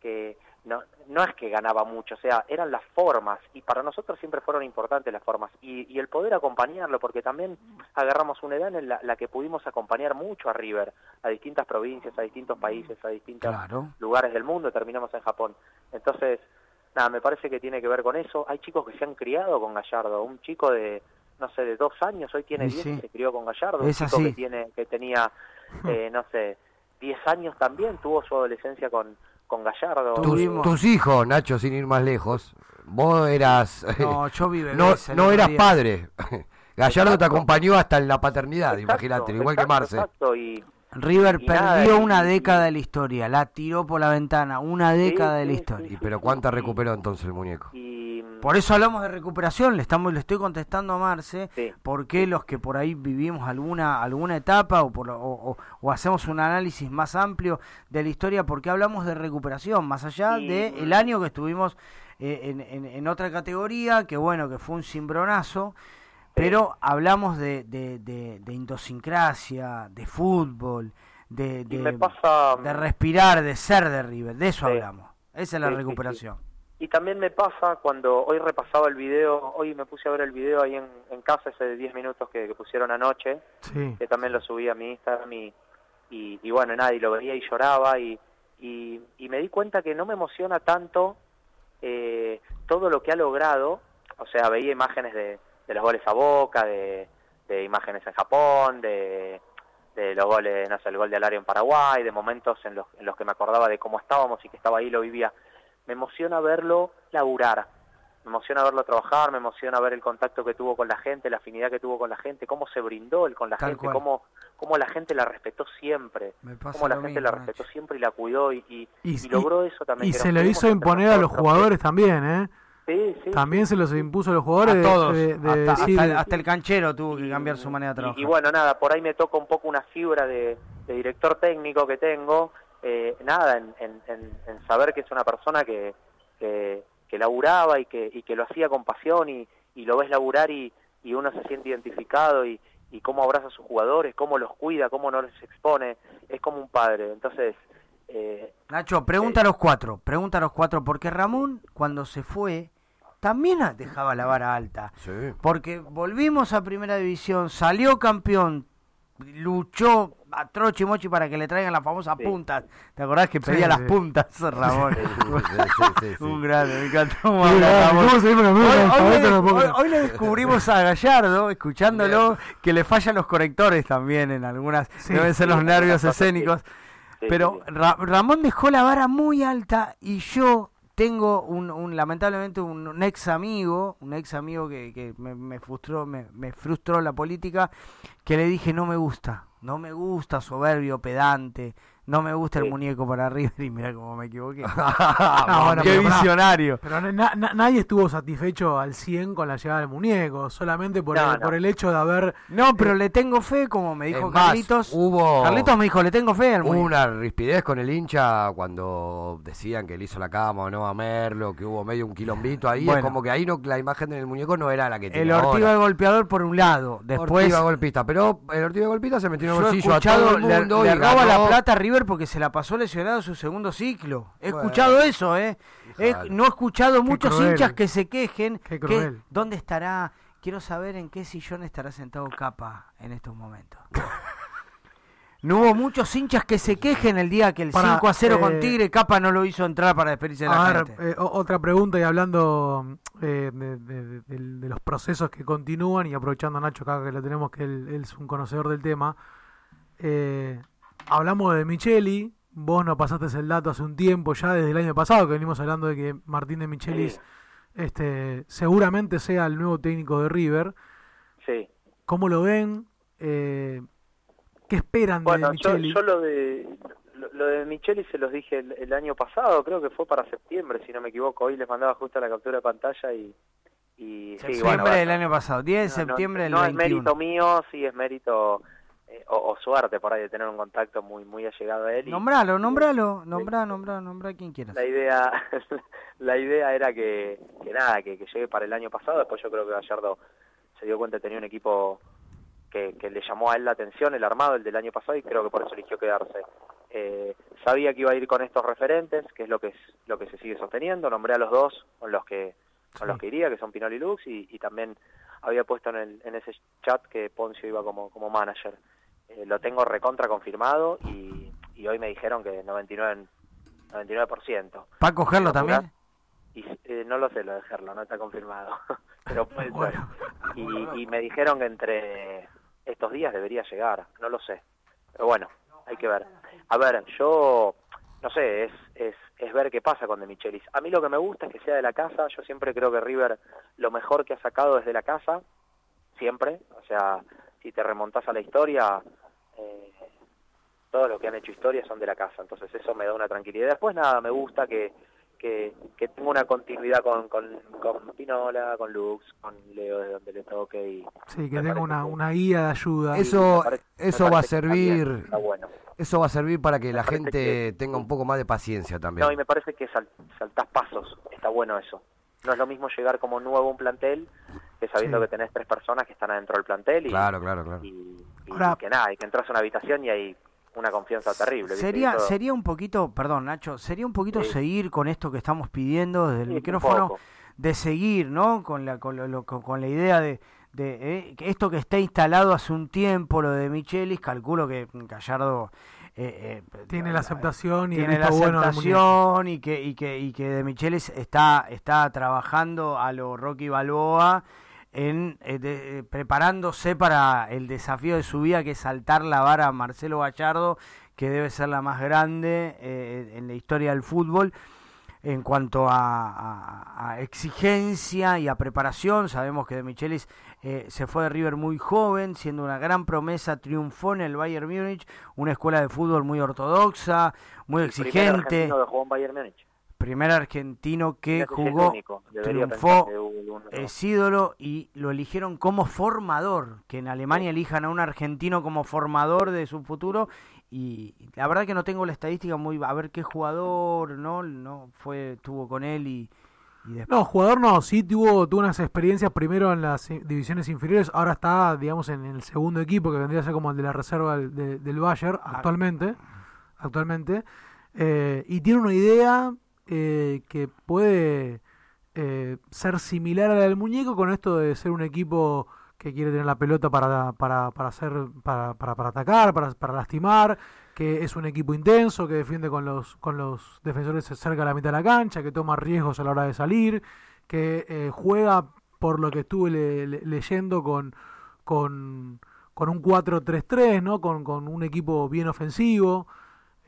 que no, no es que ganaba mucho, o sea, eran las formas y para nosotros siempre fueron importantes las formas y, y el poder acompañarlo, porque también agarramos una edad en la, la que pudimos acompañar mucho a River, a distintas provincias, a distintos países, a distintos Claro. lugares del mundo, terminamos en Japón. Entonces, nada, me parece que tiene que ver con eso. Hay chicos que se han criado con Gallardo, un chico de, no sé, de dos años, hoy tiene Y 10 sí. y se crió con Gallardo, Es un chico así. que, tiene, que tenía, eh, no sé, 10 años también, tuvo su adolescencia con, con Gallardo. Tus, tus hijos, Nacho, sin ir más lejos, vos eras... No, yo vi no, no eras día. padre. Gallardo te acompañó hasta en la paternidad, imagínate, igual que exacto, Marce. Exacto, y, River y nada, perdió y- una década de la historia la tiró por la ventana una década de la historia Y pero ¿cuánta recuperó entonces el muñeco? y Por eso hablamos de recuperación, le estamos le estoy contestando a Marce, Sí. por qué los que por ahí vivimos alguna alguna etapa o, por, o, o- o hacemos un análisis más amplio de la historia, porque hablamos de recuperación, más allá Y- de el año que estuvimos eh, en, en- en otra categoría, que bueno, que fue un cimbronazo, pero hablamos de, de, de, de idiosincrasia, de fútbol, de, de, pasa- de respirar, de ser de River, de eso Sí. hablamos. Esa es la Sí, sí, recuperación. Y también me pasa cuando hoy repasaba el video, hoy me puse a ver el video ahí en, en casa, ese de 10 minutos que, que pusieron anoche, Sí. que también lo subí a mi Instagram y, y, y bueno, nadie lo veía y lloraba y, y, y me di cuenta que no me emociona tanto eh, todo lo que ha logrado, o sea, veía imágenes de, de los goles a Boca, de, de imágenes en Japón, de, de los goles, no sé, el gol de Alario en Paraguay, de momentos en los, en los que me acordaba de cómo estábamos y que estaba ahí, lo vivía. Me emociona verlo laburar, me emociona verlo trabajar, me emociona ver el contacto que tuvo con la gente, la afinidad que tuvo con la gente, cómo se brindó él con la Tal gente, cual. cómo, cómo la gente la respetó siempre, Me pasa cómo la gente mismo, la respetó siempre y la cuidó y, y, Y, y logró eso también. y se le hizo imponer a los jugadores también, ¿eh? Sí, sí, También se los impuso a los jugadores A todos, de, de hasta, decir- hasta el, hasta el canchero tuvo que cambiar su manera de Y, trabajar. y bueno, nada, por ahí me toca un poco una fibra de, de director técnico que tengo, eh, nada, en, en, en- en saber que es una persona que, que, que laburaba y que, y que lo hacía con pasión y, y lo ves laburar y, y uno se siente identificado y, y cómo abraza a sus jugadores, cómo los cuida, cómo no les expone, es como un padre. Entonces, eh, Nacho, pregunta a los cuatro, pregunta a los cuatro, porque Ramón cuando se fue también dejaba la vara alta. Sí. Porque volvimos a primera división, salió campeón, luchó a Troche y Mochi para que le traigan las famosas puntas. ¿Te acordás que pedía Sí, las sí. puntas, Ramón? Un grande, me encantó. cómo Sí, habla grande, Ramón. ¿cómo se llama la Hoy, hoy hoy- le descubrimos a Gallardo, escuchándolo, que le fallan los correctores también en algunas, deben ser los sí, nervios escénicos. Sí, Pero Ra- Ramón dejó la vara muy alta y yo tengo un, un- lamentablemente un, ex amigo, un ex amigo que, que me, me frustró, me frustró la política, que le dije no me gusta, no me gusta, soberbio, pedante, no me gusta el muñeco para River y mira cómo me equivoqué. No, bueno, Qué pero visionario. Pero na- na- nadie estuvo satisfecho al 100 con la llegada del muñeco, solamente por, No, el, no. por el hecho de haber... No, pero le tengo fe, como me dijo más, Carlitos. hubo- Carlitos me dijo, le tengo fe al Hubo muñeco. una rispidez con el hincha cuando decían que le hizo la cama o no a Merlo, que hubo medio un quilombito ahí. Bueno. Es como que ahí no, la imagen del muñeco no era la que El tiene Ortiga ahora. golpeador por un lado. Después. Ortiga golpista, pero el Ortiga golpista se metió en el bolsillo a todo el mundo le, y roba la ganó. plata a River porque se la pasó lesionado su segundo ciclo. He Bueno. escuchado eso, ¿eh? He- no he escuchado Qué muchos cruel. hinchas que se quejen. Qué que- cruel. ¿Dónde estará? Quiero saber en qué sillón estará sentado Capa en estos momentos. No hubo muchos hinchas que se quejen el día que el Pará, 5 a 0 con eh, Tigre Capa no lo hizo entrar para despedirse de la A ver, gente. eh, otra pregunta y hablando eh, de, de- de- de los procesos que continúan y aprovechando a Nacho acá que lo tenemos que él, él es un conocedor del tema. eh, hablamos de Micheli, vos nos pasaste el dato hace un tiempo, ya desde el año pasado que venimos hablando de que Martín de Michelis este, seguramente sea el nuevo técnico de River. Sí. ¿Cómo lo ven? Eh, ¿Qué esperan Bueno, de yo, Micheli? yo lo de lo, lo de Micheli se los dije el, el año pasado, creo que fue para septiembre, si no me equivoco. Hoy les mandaba justo la captura de pantalla y... y sí, Septiembre bueno, del año pasado, 10 de no, no, septiembre del no 21. es mérito mío, sí es mérito eh, o, o suerte por ahí de tener un contacto muy muy allegado a él. y- Nombralo, nombralo, nombrá, nombrá, nombrá a quien quieras. la idea la idea era que, que nada que, que llegue para el año pasado después yo creo que Gallardo se dio cuenta que tenía un equipo que, que le llamó a él la atención el armado el del año pasado y creo que por eso eligió quedarse Eh, sabía que iba a ir con estos referentes que es lo que es lo que se sigue sosteniendo nombré a los dos con los que con los que iría que son Pinoli y Lux y, y también había puesto en, el, en ese chat que Poncio iba como como manager Eh, lo tengo recontra confirmado y, y hoy me dijeron que 99 99%. ¿Para cogerlo Quiero apurar. también? Y, eh, no lo sé lo de Gerlo, no está confirmado. Pero puede ser. Y, y me dijeron que entre estos días debería llegar, no lo sé. Pero bueno, hay que ver. A ver, yo, no sé, es, es, es ver qué pasa con De Michelis. A mí lo que me gusta es que sea de la casa. Yo siempre creo que River lo mejor que ha sacado es de la casa. Siempre. O sea, si te remontás a la historia, eh, todos los que han hecho historia son de la casa, entonces eso me da una tranquilidad. Después nada, me gusta que, que, que tenga una continuidad con, con, con Pinola, con Lux, con Leo de donde le toque y Sí, que tenga una, una guía de ayuda. Eso, parece- eso va a servir. está bueno. Eso va a servir para que la gente tenga un poco más de paciencia también. No, y me parece que sal- saltás pasos, está bueno eso. No es lo mismo llegar como nuevo a un plantel que sabiendo Sí. que tenés tres personas que están adentro del plantel y, Claro, claro, claro. y Ahora- que nada, y que entras a una habitación y hay una confianza terrible. Sería, sería un poquito, perdón Nacho, sería un poquito Sí. seguir con esto que estamos pidiendo desde el Sí, micrófono, de seguir, ¿no? Con la, con, lo- lo- con- con la idea de, de eh, que esto que está instalado hace un tiempo, lo de Michelis, calculo que Gallardo eh, eh, Tiene la aceptación y tiene la visto bueno aceptación y que, y que, y que de Michelis está, está trabajando a lo Rocky Balboa en eh, de- preparándose para el desafío de su vida que es saltar la vara a Marcelo Gallardo que debe ser la más grande en la historia del fútbol. En cuanto a, a- a exigencia y a preparación, sabemos que De Michelis eh, se fue de River muy joven, siendo una gran promesa, triunfó en el Bayern Múnich, una escuela de fútbol muy ortodoxa, muy el primer exigente, argentino que jugó en Bayern Múnich. primer argentino que jugó, único. Debería triunfó, es ídolo y lo eligieron como formador, que en Alemania elijan a un argentino como formador de su futuro y la verdad que no tengo la estadística muy a ver qué jugador no no fue tuvo con él y después No, jugador no, sí tuvo, tuvo unas experiencias primero en las divisiones inferiores, ahora está, digamos, en el segundo equipo, que vendría a ser como el de la reserva del, de- del Bayern Ah. actualmente, actualmente, eh, y tiene una idea eh, que puede eh, ser similar a la del muñeco con esto de ser un equipo que quiere tener la pelota para, para, para hacer para, para, para atacar, para, para lastimar, que es un equipo intenso, que defiende con los, con los defensores cerca de la mitad de la cancha, que toma riesgos a la hora de salir, que eh, juega, por lo que estuve le- le- leyendo, con, con, con un 4-3-3, ¿no? con, con un equipo bien ofensivo.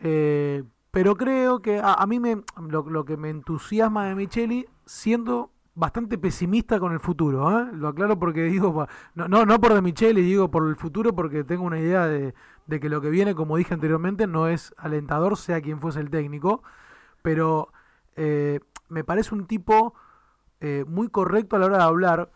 Eh, pero creo que a, a mí me, lo, que me entusiasma de Micheli, siendo bastante pesimista con el futuro, ¿eh? lo aclaro porque digo, no, no, no por de Micheli, digo por el futuro porque tengo una idea de, de que lo que viene, como dije anteriormente, no es alentador, sea quien fuese el técnico, pero eh, me parece un tipo eh, muy correcto a la hora de hablar.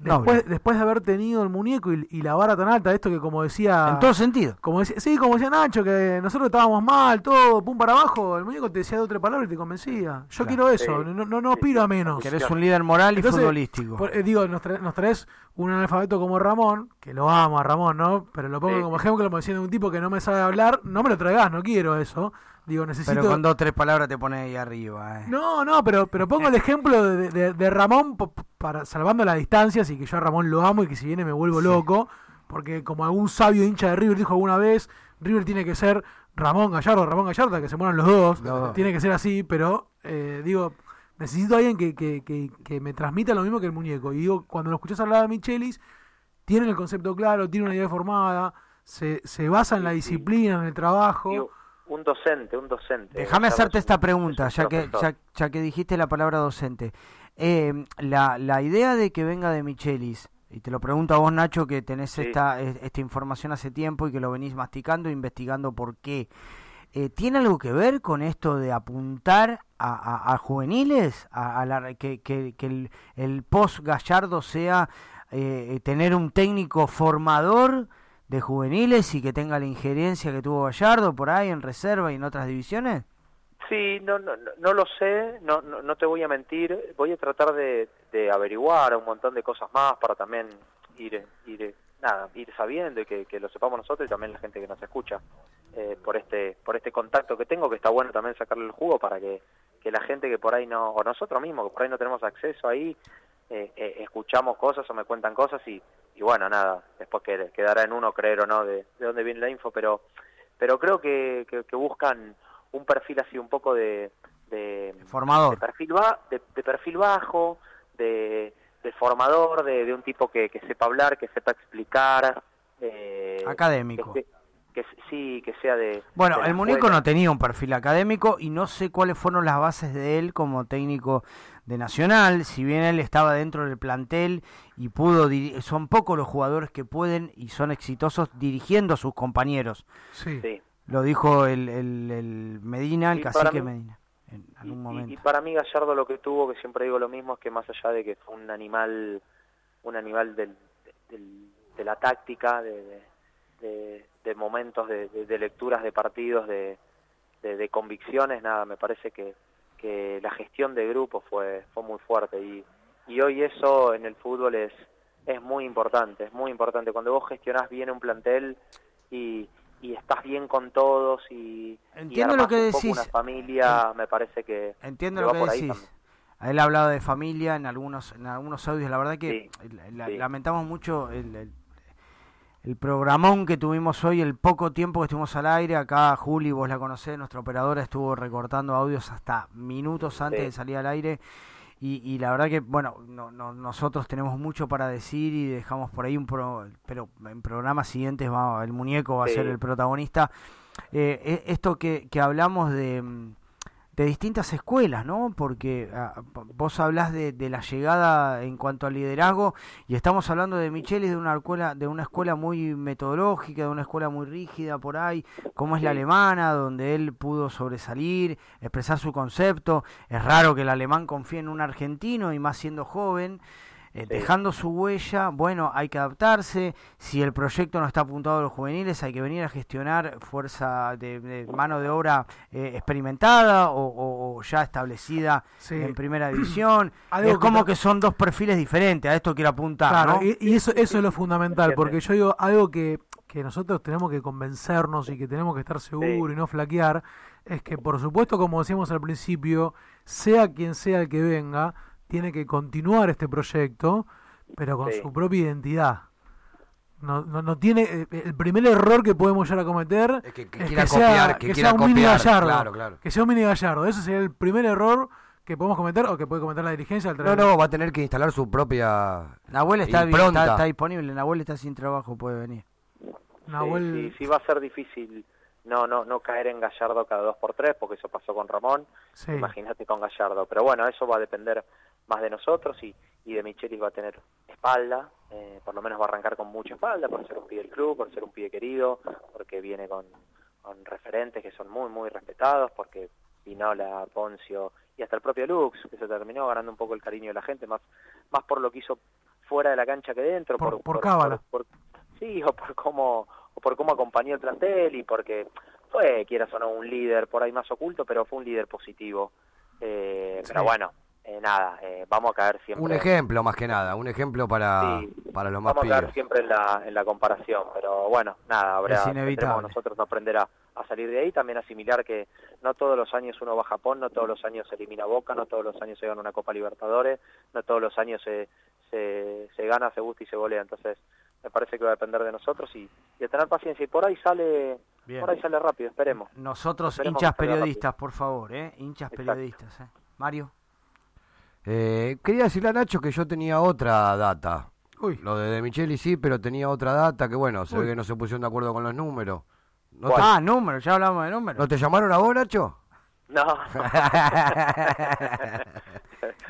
Después, después de haber tenido el muñeco y, la vara tan alta, esto que como decía... En todo sentido. Como decía, sí, como decía Nacho, que nosotros estábamos mal, todo, pum para abajo, el muñeco te decía de otra palabra y te convencía. Yo quiero eso, no, no, no aspiro a menos. Que eres un líder moral y futbolístico. Eh, digo, nos, nos, traes un analfabeto como Ramón, que lo amo a Ramón, ¿no? Pero lo pongo como ejemplo, como diciendo un tipo que no me sabe hablar, no me lo traigas, no quiero eso. Digo, necesito... Pero con dos o tres palabras te pones ahí arriba. Eh. No, no, pero, pero pongo el ejemplo de, de, Ramón para salvando las distancias y que yo a Ramón lo amo y que si viene me vuelvo loco. Porque como algún sabio hincha de River dijo alguna vez, River tiene que ser Ramón Gallardo, Ramón Gallardo, que se mueran los dos. Tiene que ser así, pero eh, digo, necesito a alguien que, que, que, que, me transmita lo mismo que el muñeco. Y digo, cuando lo escuchás hablar de Michelis, tiene el concepto claro, tiene una idea formada, se, se basa en la disciplina, en el trabajo un docente, un docente. Déjame hacerte esta pregunta, ya que, ya, que dijiste la palabra docente. Eh, la, la idea de que venga de Michelis, y te lo pregunto a vos, Nacho, que tenés esta, esta información hace tiempo y que lo venís masticando e investigando por qué. Eh, ¿Tiene algo que ver con esto de apuntar a, a, juveniles? A, la, que, que, el, el post Gallardo sea eh, tener un técnico formador de juveniles y que tenga la injerencia que tuvo Gallardo por ahí en reserva y en otras divisiones? Sí, no, no, no lo sé, no, no, te voy a mentir, voy a tratar de, de, averiguar un montón de cosas más para también ir, ir, nada, ir sabiendo y que, que lo sepamos nosotros y también la gente que nos escucha eh, por este por este contacto que tengo, que está bueno también sacarle el jugo para que, que la gente que por ahí no, o nosotros mismos, que por ahí no tenemos acceso ahí, eh, eh, escuchamos cosas o me cuentan cosas y, y bueno, nada, después que, quedará en uno creer o no de, de dónde viene la info, pero pero creo que, que, buscan un perfil así un poco de, de formador, de perfil, de, perfil bajo, de, de formador, de, de un tipo que, que sepa hablar, que sepa explicar, eh, académico. Que, sí, que sea de... Bueno, el muñeco no tenía un perfil académico y no sé cuáles fueron las bases de él como técnico de Nacional, si bien él estaba dentro del plantel y pudo, son pocos los jugadores que pueden y son exitosos dirigiendo a sus compañeros. Sí. Lo dijo el, el, Medina, el cacique Medina, en algún momento. Y, para mí Gallardo lo que tuvo, que siempre digo lo mismo, es que más allá de que fue un animal, un animal del, de la táctica, de, de, momentos, de, lecturas de partidos, de, de, convicciones, nada, me parece que, que la gestión de grupo fue, fue muy fuerte y, y hoy eso en el fútbol es, es muy importante, es muy importante. Cuando vos gestionás bien un plantel y, y estás bien con todos y, entiendo lo que decís. una familia, me parece que entiendo lo que decís. Él ha hablado de familia en algunos en algunos audios. La verdad que lamentamos mucho el, el programón que tuvimos hoy, el poco tiempo que estuvimos al aire, acá Juli, vos la conocés, nuestra operadora estuvo recortando audios hasta minutos antes de salir al aire. Y, y, la verdad que, bueno, no, no, nosotros tenemos mucho para decir y dejamos por ahí un pro, pero en programas siguientes va, el muñeco va a ser el protagonista. Eh, e, esto que, que hablamos de de distintas escuelas, ¿no? Porque ah, vos hablás de, la llegada en cuanto al liderazgo y estamos hablando de Michelis de una escuela de una escuela muy metodológica, de una escuela muy rígida por ahí, como es la alemana, donde él pudo sobresalir, expresar su concepto. Es raro que el alemán confíe en un argentino y más siendo joven. Eh, dejando su huella, bueno, hay que adaptarse, si el proyecto no está apuntado a los juveniles, hay que venir a gestionar fuerza de, mano de obra eh, experimentada o, ya establecida en primera división. es como que, son dos perfiles diferentes, a esto quiero apuntar. y, eso, eso es lo fundamental, porque yo digo algo que, que nosotros tenemos que convencernos y que tenemos que estar seguros y no flaquear, es que por supuesto, como decíamos al principio, sea quien sea el que venga, tiene que continuar este proyecto, pero con su propia identidad. No, no, no, tiene eh, el primer error que podemos llegar a cometer es que, sea, que, sea un mini gallardo. que sea un mini gallardo. Ese sería el primer error que podemos cometer o que puede cometer la dirigencia no no va a tener que instalar su propia Nahuel está, está, está, disponible. Nahuel está sin trabajo puede venir. Nahuel... sí, sí, va a ser difícil no no no caer en Gallardo cada dos por tres porque eso pasó con Ramón. Imagínate con Gallardo. Pero bueno eso va a depender más de nosotros y, y de Michelis va a tener espalda, eh, por lo menos va a arrancar con mucha espalda por ser un pibe del club, por ser un pibe querido, porque viene con, con referentes que son muy, muy respetados, porque Pinola, Poncio y hasta el propio Lux, que se terminó ganando un poco el cariño de la gente, más, más por lo que hizo fuera de la cancha que dentro. Por, por, cábala. por- sí, o por cómo, o por cómo acompañó el plantel y porque fue, quieras o no, un líder por ahí más oculto, pero fue un líder positivo. Eh, Pero bueno, eh, nada, eh, vamos a caer siempre. Un ejemplo más que nada, un ejemplo para, para los más Vamos a caer pibes. siempre en la, en la comparación, pero bueno, nada, habrá, Es tendremos inevitable. nosotros no aprender a, a salir de ahí, también asimilar que no todos los años uno va a Japón, no todos los años se elimina Boca, no todos los años se gana una Copa Libertadores, no todos los años se, se, se gana, se gusta y se golea, entonces me parece que va a depender de nosotros y, y de tener paciencia y por ahí sale Bien. por ahí sale rápido, esperemos. Nosotros, Esperemos hinchas periodistas, por favor, ¿eh? Hinchas Exacto. periodistas, ¿eh? Mario. Eh, quería decirle a Nacho que yo tenía otra data. Lo de, de Micheli sí, pero tenía otra data que bueno, se Uy. ve que no se pusieron de acuerdo con los números. ¿No te, Ah, números, ya hablamos de números. ¿No te llamaron a vos, Nacho? No.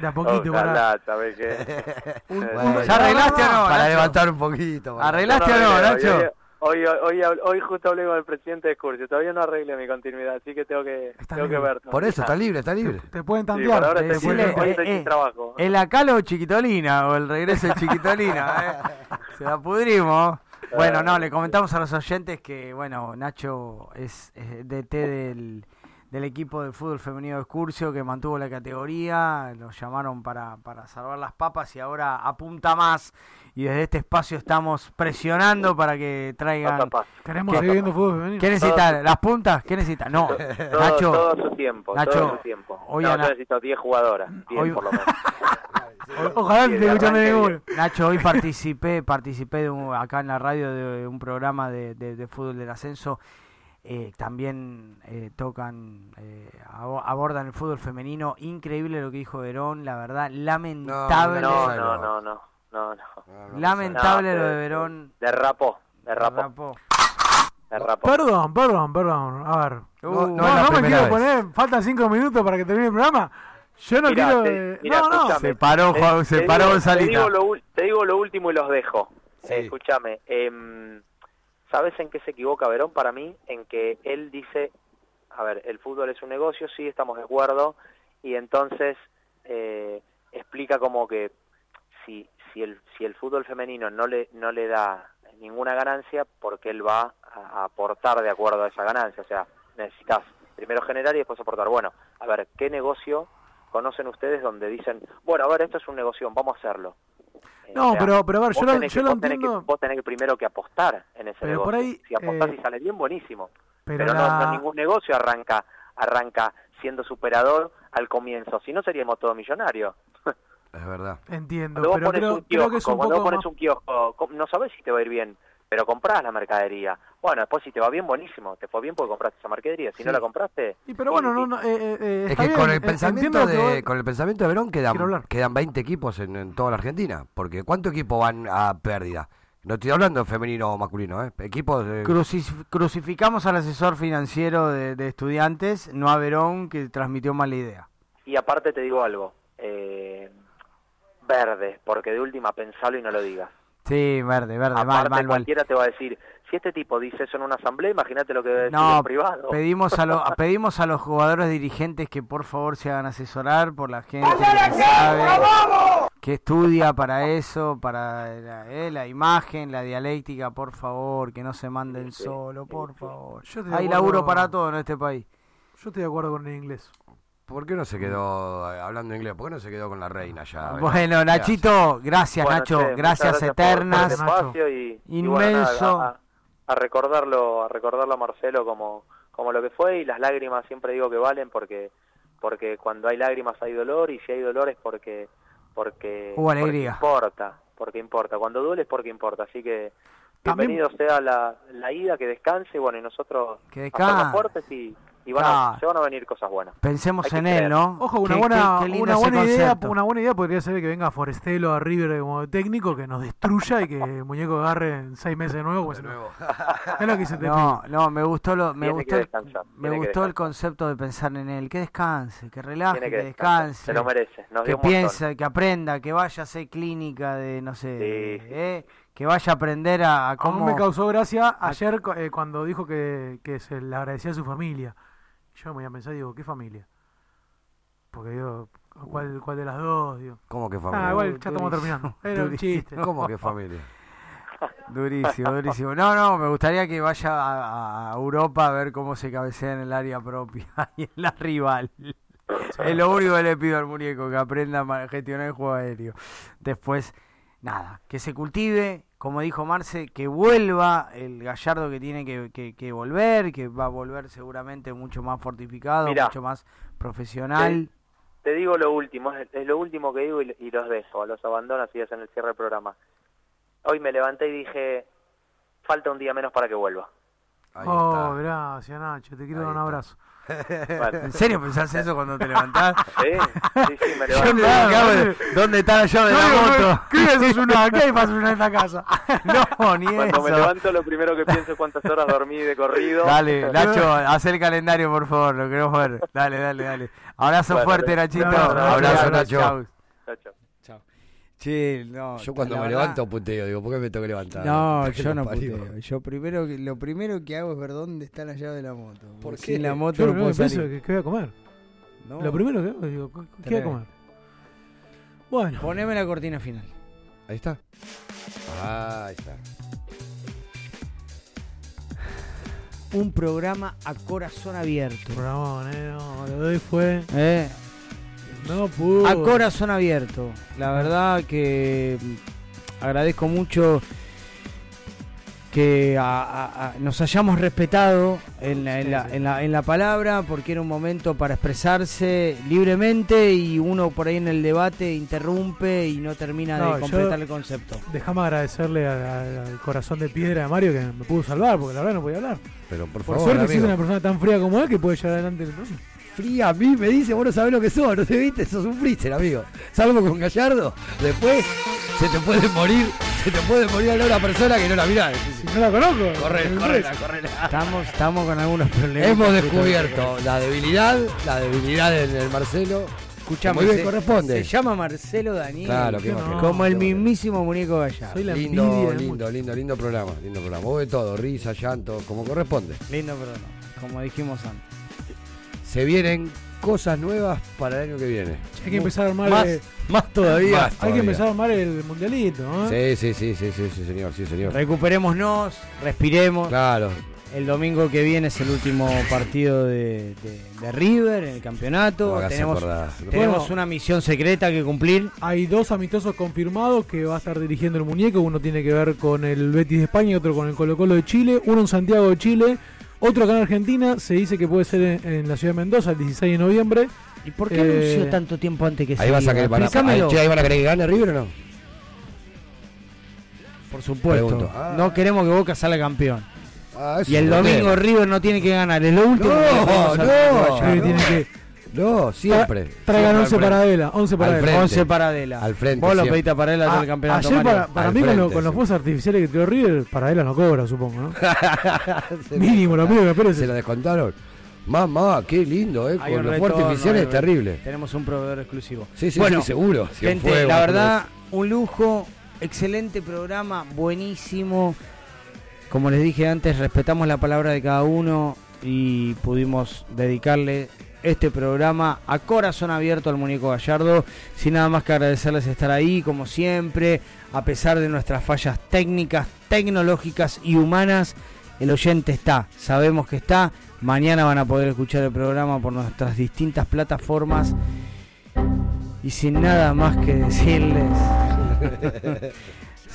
De a poquito, Ojalá, para- ¿sabes qué? Un- ¿Ya arreglaste o no, Para Nacho? levantar un poquito. para- ¿Arreglaste o no, Nacho? Hoy, hoy, hoy, hoy justo hablé con el presidente de Curcio, todavía no arreglé mi continuidad, así que tengo que, tengo que ver. Por eso, está libre, está libre. Te pueden Sí, tantear. por ahora Te estoy, hoy estoy eh, sin trabajo. ¿El Acalo o Chiquitolina? O el regreso de Chiquitolina, ¿eh? Se la pudrimos. Bueno, no, le comentamos a los oyentes que, bueno, Nacho es, es DT del, del equipo de fútbol femenino de Excursio que mantuvo la categoría, lo llamaron para, para salvar las papas y ahora apunta más. Y desde este espacio estamos presionando para que traigan. Queremos ¿Qué- seguir viendo fútbol femenino. ¿Qué necesitan? ¿Las puntas? ¿Qué necesitan? No, Todo, Nacho. todo su tiempo, Nacho, todo su tiempo. hoy no, necesito 10 jugadoras, 10 Hoy- por lo menos. Ojalá te de escuchan de arranque ninguno. Nacho, hoy participé, participé de un- acá en la radio de un programa de, de- de fútbol del ascenso. Eh, también eh, tocan, eh, abo- abordan el fútbol femenino. Increíble lo que dijo Verón, la verdad, lamentable. No, no, no, no, no, no. Lamentable No, lo se- de Verón. Derrapó, derrapó. Derrapó. Derrapó. Perdón, perdón, perdón. A ver. Uh, no, no no, me quiero vez. poner. Faltan cinco minutos para que termine el programa. Yo no Mirá, quiero. te- eh, mirá, no, no. Se paró, Te- Juan, se te paró digo- Gonzalita. Te digo, lo, ul- te digo lo último y los dejo. Sí. Eh, escúchame, em, ¿sabes en qué se equivoca Verón para mí? En que él dice, a ver, el fútbol es un negocio, sí, estamos de acuerdo, y entonces eh, explica como que si, si, el, si el fútbol femenino no le, no le da ninguna ganancia, porque él va a, a aportar de acuerdo a esa ganancia, o sea, necesitas primero generar y después aportar. Bueno, a ver, ¿qué negocio conocen ustedes donde dicen, bueno, a ver, esto es un negocio, vamos a hacerlo? Eh, No, pero- pero a ver, yo lo- yo que- lo vos tenés que- entiendo. vos tenés que primero que apostar en ese Pero negocio. por ahí, si apostás eh, y sale bien, buenísimo. pero Pero, no- la- no, ningún negocio arranca arranca siendo superador al comienzo, si no seríamos todos millonarios. Es verdad. Entiendo, Cuando vos pero pones creo, un creo que es kiosco, un cuando poco vos pones más- un kiosco, no sabés si te va a ir bien, pero comprás la mercadería. Bueno, después si te va bien, buenísimo. Te fue bien porque compraste esa mercadería. Si no la compraste... Y pero bueno, no, no, eh, eh, eh, Es que bien, con eh, el pensamiento de vos- con el pensamiento de Verón quedan, quedan 20 equipos en, en toda la Argentina, porque ¿cuántos equipos van a pérdida? No estoy hablando de femenino o masculino, ¿eh? Equipos de... Crucis- crucificamos al asesor financiero de, de estudiantes, no a Verón, que transmitió mal la idea. Y aparte te digo algo, eh, verde, porque de última pensalo y no lo digas. Sí, verde, verde, mal, Aparte mal, mal. cualquiera te va a decir, si este tipo dice eso en una asamblea, imagínate lo que debe decir No, en privado. pedimos a, lo- pedimos a los jugadores dirigentes que por favor se hagan asesorar por la gente que sabe, que estudia para eso, para la, eh, la imagen, la dialéctica, por favor, que no se manden solo, por favor. Yo Hay acuerdo- laburo para todo en este país. Yo estoy de acuerdo con el inglés. ¿Por qué no se quedó, eh, hablando inglés, por qué no se quedó con la reina ya? Bueno, Nachito, gracias Bueno, Nacho, che, gracias, por- por eternas. el espacio y, y bueno, Inmenso. nada, a, a recordarlo, a recordarlo a Marcelo como, como lo que fue y las lágrimas siempre digo que valen porque porque cuando hay lágrimas hay dolor y si hay dolor es porque porque, Hubo porque alegría. importa, porque importa. Cuando duele es porque importa, así que También- bienvenido sea la, la ida, que descanse, bueno, y nosotros Que descanse. fuertes y, y van a, se van a venir cosas buenas. Pensemos en él. ¿no? Ojo, una Qué- buena, qué- qué lindo una buena idea, concepto. una buena idea podría ser que venga Forestelo a River como técnico, que nos destruya y que el muñeco agarre en seis meses de nuevo. Pues, nuevo. es lo que se te No, pide. no, me gustó lo, me Tiene gustó, me gustó el concepto de pensar en él, que descanse, que relaje, que, descanse, se lo merece, nos que piense, que aprenda, que vaya a hacer clínica de no sé, Sí, eh, que vaya a aprender a, a A mí cómo me causó gracia ayer eh, cuando dijo que, que se le agradecía a su familia. Yo me voy a pensar, digo, ¿qué familia? Porque digo, ¿cuál, cuál de las dos? Digo. ¿Cómo que familia? Ah, igual ya estamos terminando. Era un chiste. ¿Cómo que familia? Durísimo, durísimo. No, no, me gustaría que vaya a, a Europa a ver cómo se cabecea en el área propia y en la rival. Es lo único que le pido al muñeco, que aprenda a gestionar el juego aéreo. Después, nada, que se cultive, como dijo Marce, que vuelva el Gallardo que tiene que, que- que volver, que va a volver seguramente mucho más fortificado, Mirá. mucho más profesional. Te digo lo último, es, es lo último que digo y, y los dejo, los abandono así hacen el cierre del programa. Hoy me levanté y dije, falta un día menos para que vuelva. Ahí Oh, gracias Nacho, te quiero dar un abrazo. Bueno. ¿En serio pensás eso cuando te levantás? Sí, sí, sí, me Yo me levanté. digo, ¿qué hago? ¿Dónde está la llave de la moto? ¿Qué es una? ¿Qué hay para una en la casa? No, ni Cuando me eso. levanto lo primero que pienso es cuántas horas dormí de corrido. Dale, Nacho, haz el calendario, por favor, lo queremos ver. Dale, dale, dale. Abrazo Bueno, fuerte, dale. Nachito. No, no, no, abrazo, Chau. Nacho. Chau. Chao, Che, no. Yo cuando me verdad- levanto puteo, digo, ¿por qué me tengo que levantar? No, ¿Por qué yo no parió? puteo. Yo primero, que- lo primero que hago es ver dónde está la llave de la moto. ¿Por Sin qué? la moto Yo no puedo que salir. es que, ¿qué voy a comer? No. Lo primero que hago, digo, ¿qué voy a comer? Bueno, Poneme la cortina final. Ahí está. Ah, ahí está. Un programa a corazón abierto. programón, eh, no, lo de hoy fue. Eh, No pudo. a corazón abierto. La verdad que mm, agradezco mucho que a- a- a- nos hayamos respetado en la, en, la, en la- en la palabra, porque era un momento para expresarse libremente y uno por ahí en el debate interrumpe y no termina No, de yo- completar el concepto. Déjame agradecerle a- a- al corazón de piedra de Mario que me pudo salvar, porque la verdad no podía hablar. Pero por Por favor, suerte existe una persona tan fría como él que puede llevar adelante el programa. Fría a mí me dice, vos no sabés lo que sos, no te viste, sos un freezer, amigo. Salvo con Gallardo, después se te puede morir, se te puede morir a una persona que no la mirás. Si no la conozco. Corre, el correla, correla. Estamos, estamos con algunos problemas. Hemos descubierto la debilidad, la debilidad en el Marcelo. Escuchame, Muy bien se- corresponde. Se llama Marcelo Daniel. Claro, que no. Como el mismísimo muñeco Gallardo. Soy la Lindo, lindo, lindo, lindo programa, lindo programa. Hubo de todo, risa, llanto, como corresponde. Lindo programa, como dijimos antes. Se vienen cosas nuevas para el año que viene. Hay que empezar a armar. Más, eh, más todavía. Más hay que empezar a armar el mundialito, ¿no? Sí, sí, sí, sí, sí, sí, señor, sí, señor. Recuperémonos, respiremos. Claro, El domingo que viene es el último partido de, de- de River en el campeonato. No tenemos tenemos Bueno. una misión secreta que cumplir. Hay dos amistosos confirmados que va a estar dirigiendo el muñeco. Uno tiene que ver con el Betis de España y otro con el Colo Colo de Chile. Uno en Santiago de Chile, otro acá en Argentina. Se dice que puede ser en, en la ciudad de Mendoza el 16 de noviembre. ¿Y por qué Eh, anunció tanto tiempo antes que se ahí vas a van a, ahí, che, ahí van a querer que gane River o no? Por supuesto. Ah. No queremos que Boca salga campeón. Ah, Y el domingo. River no tiene que ganar. Es lo último que No, no. Que no. tiene que No, siempre. traigan Siempre 11 al para frente. Adela. 11 para Al Adela. frente. 11 Paradela. Al frente, Vos lo siempre. pediste a Paradela todo A- el campeonato. ayer Mario. para, para mí con, lo- frente, con los sí. fuegos artificiales que tiró River, para él no cobra, supongo, ¿no? Mínimo, lo mínimo que Se lo descontaron. Mamá, qué lindo, ¿eh? Hay Con los oficiales hay es un- terrible. Tenemos un proveedor exclusivo. Sí, sí, bueno, sí, seguro. Gente, fuego, la verdad, un lujo, excelente programa, buenísimo. Como les dije antes, respetamos la palabra de cada uno y pudimos dedicarle este programa a corazón abierto al muñeco Gallardo. Sin nada más que agradecerles estar ahí, como siempre, a pesar de nuestras fallas técnicas, tecnológicas y humanas. El oyente está, sabemos que está. Mañana van a poder escuchar el programa por nuestras distintas plataformas. Y sin nada más que decirles,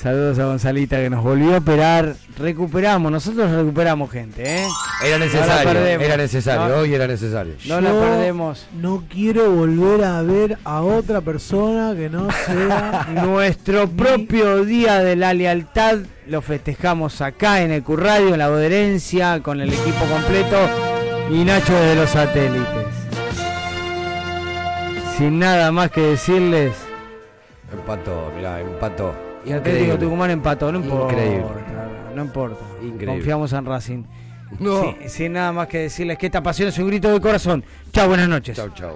saludos a Gonzalita que nos volvió a operar. Recuperamos, nosotros recuperamos gente, ¿eh? Era necesario, era necesario, No. hoy era necesario. No la perdemos. No quiero volver a ver a otra persona que no sea. Nuestro propio día de la lealtad lo festejamos acá en el Curradio, en la Boderencia, con el equipo completo. Y Nacho desde los satélites. Sin nada más que decirles. Empató, mirá, empató. Y Atlético Tucumán empató, no importa. Increíble. No importa. Increíble. Confiamos en Racing. No. Sin, sin nada más que decirles que esta pasión es un grito de corazón. Chao, buenas noches. Chao, chao.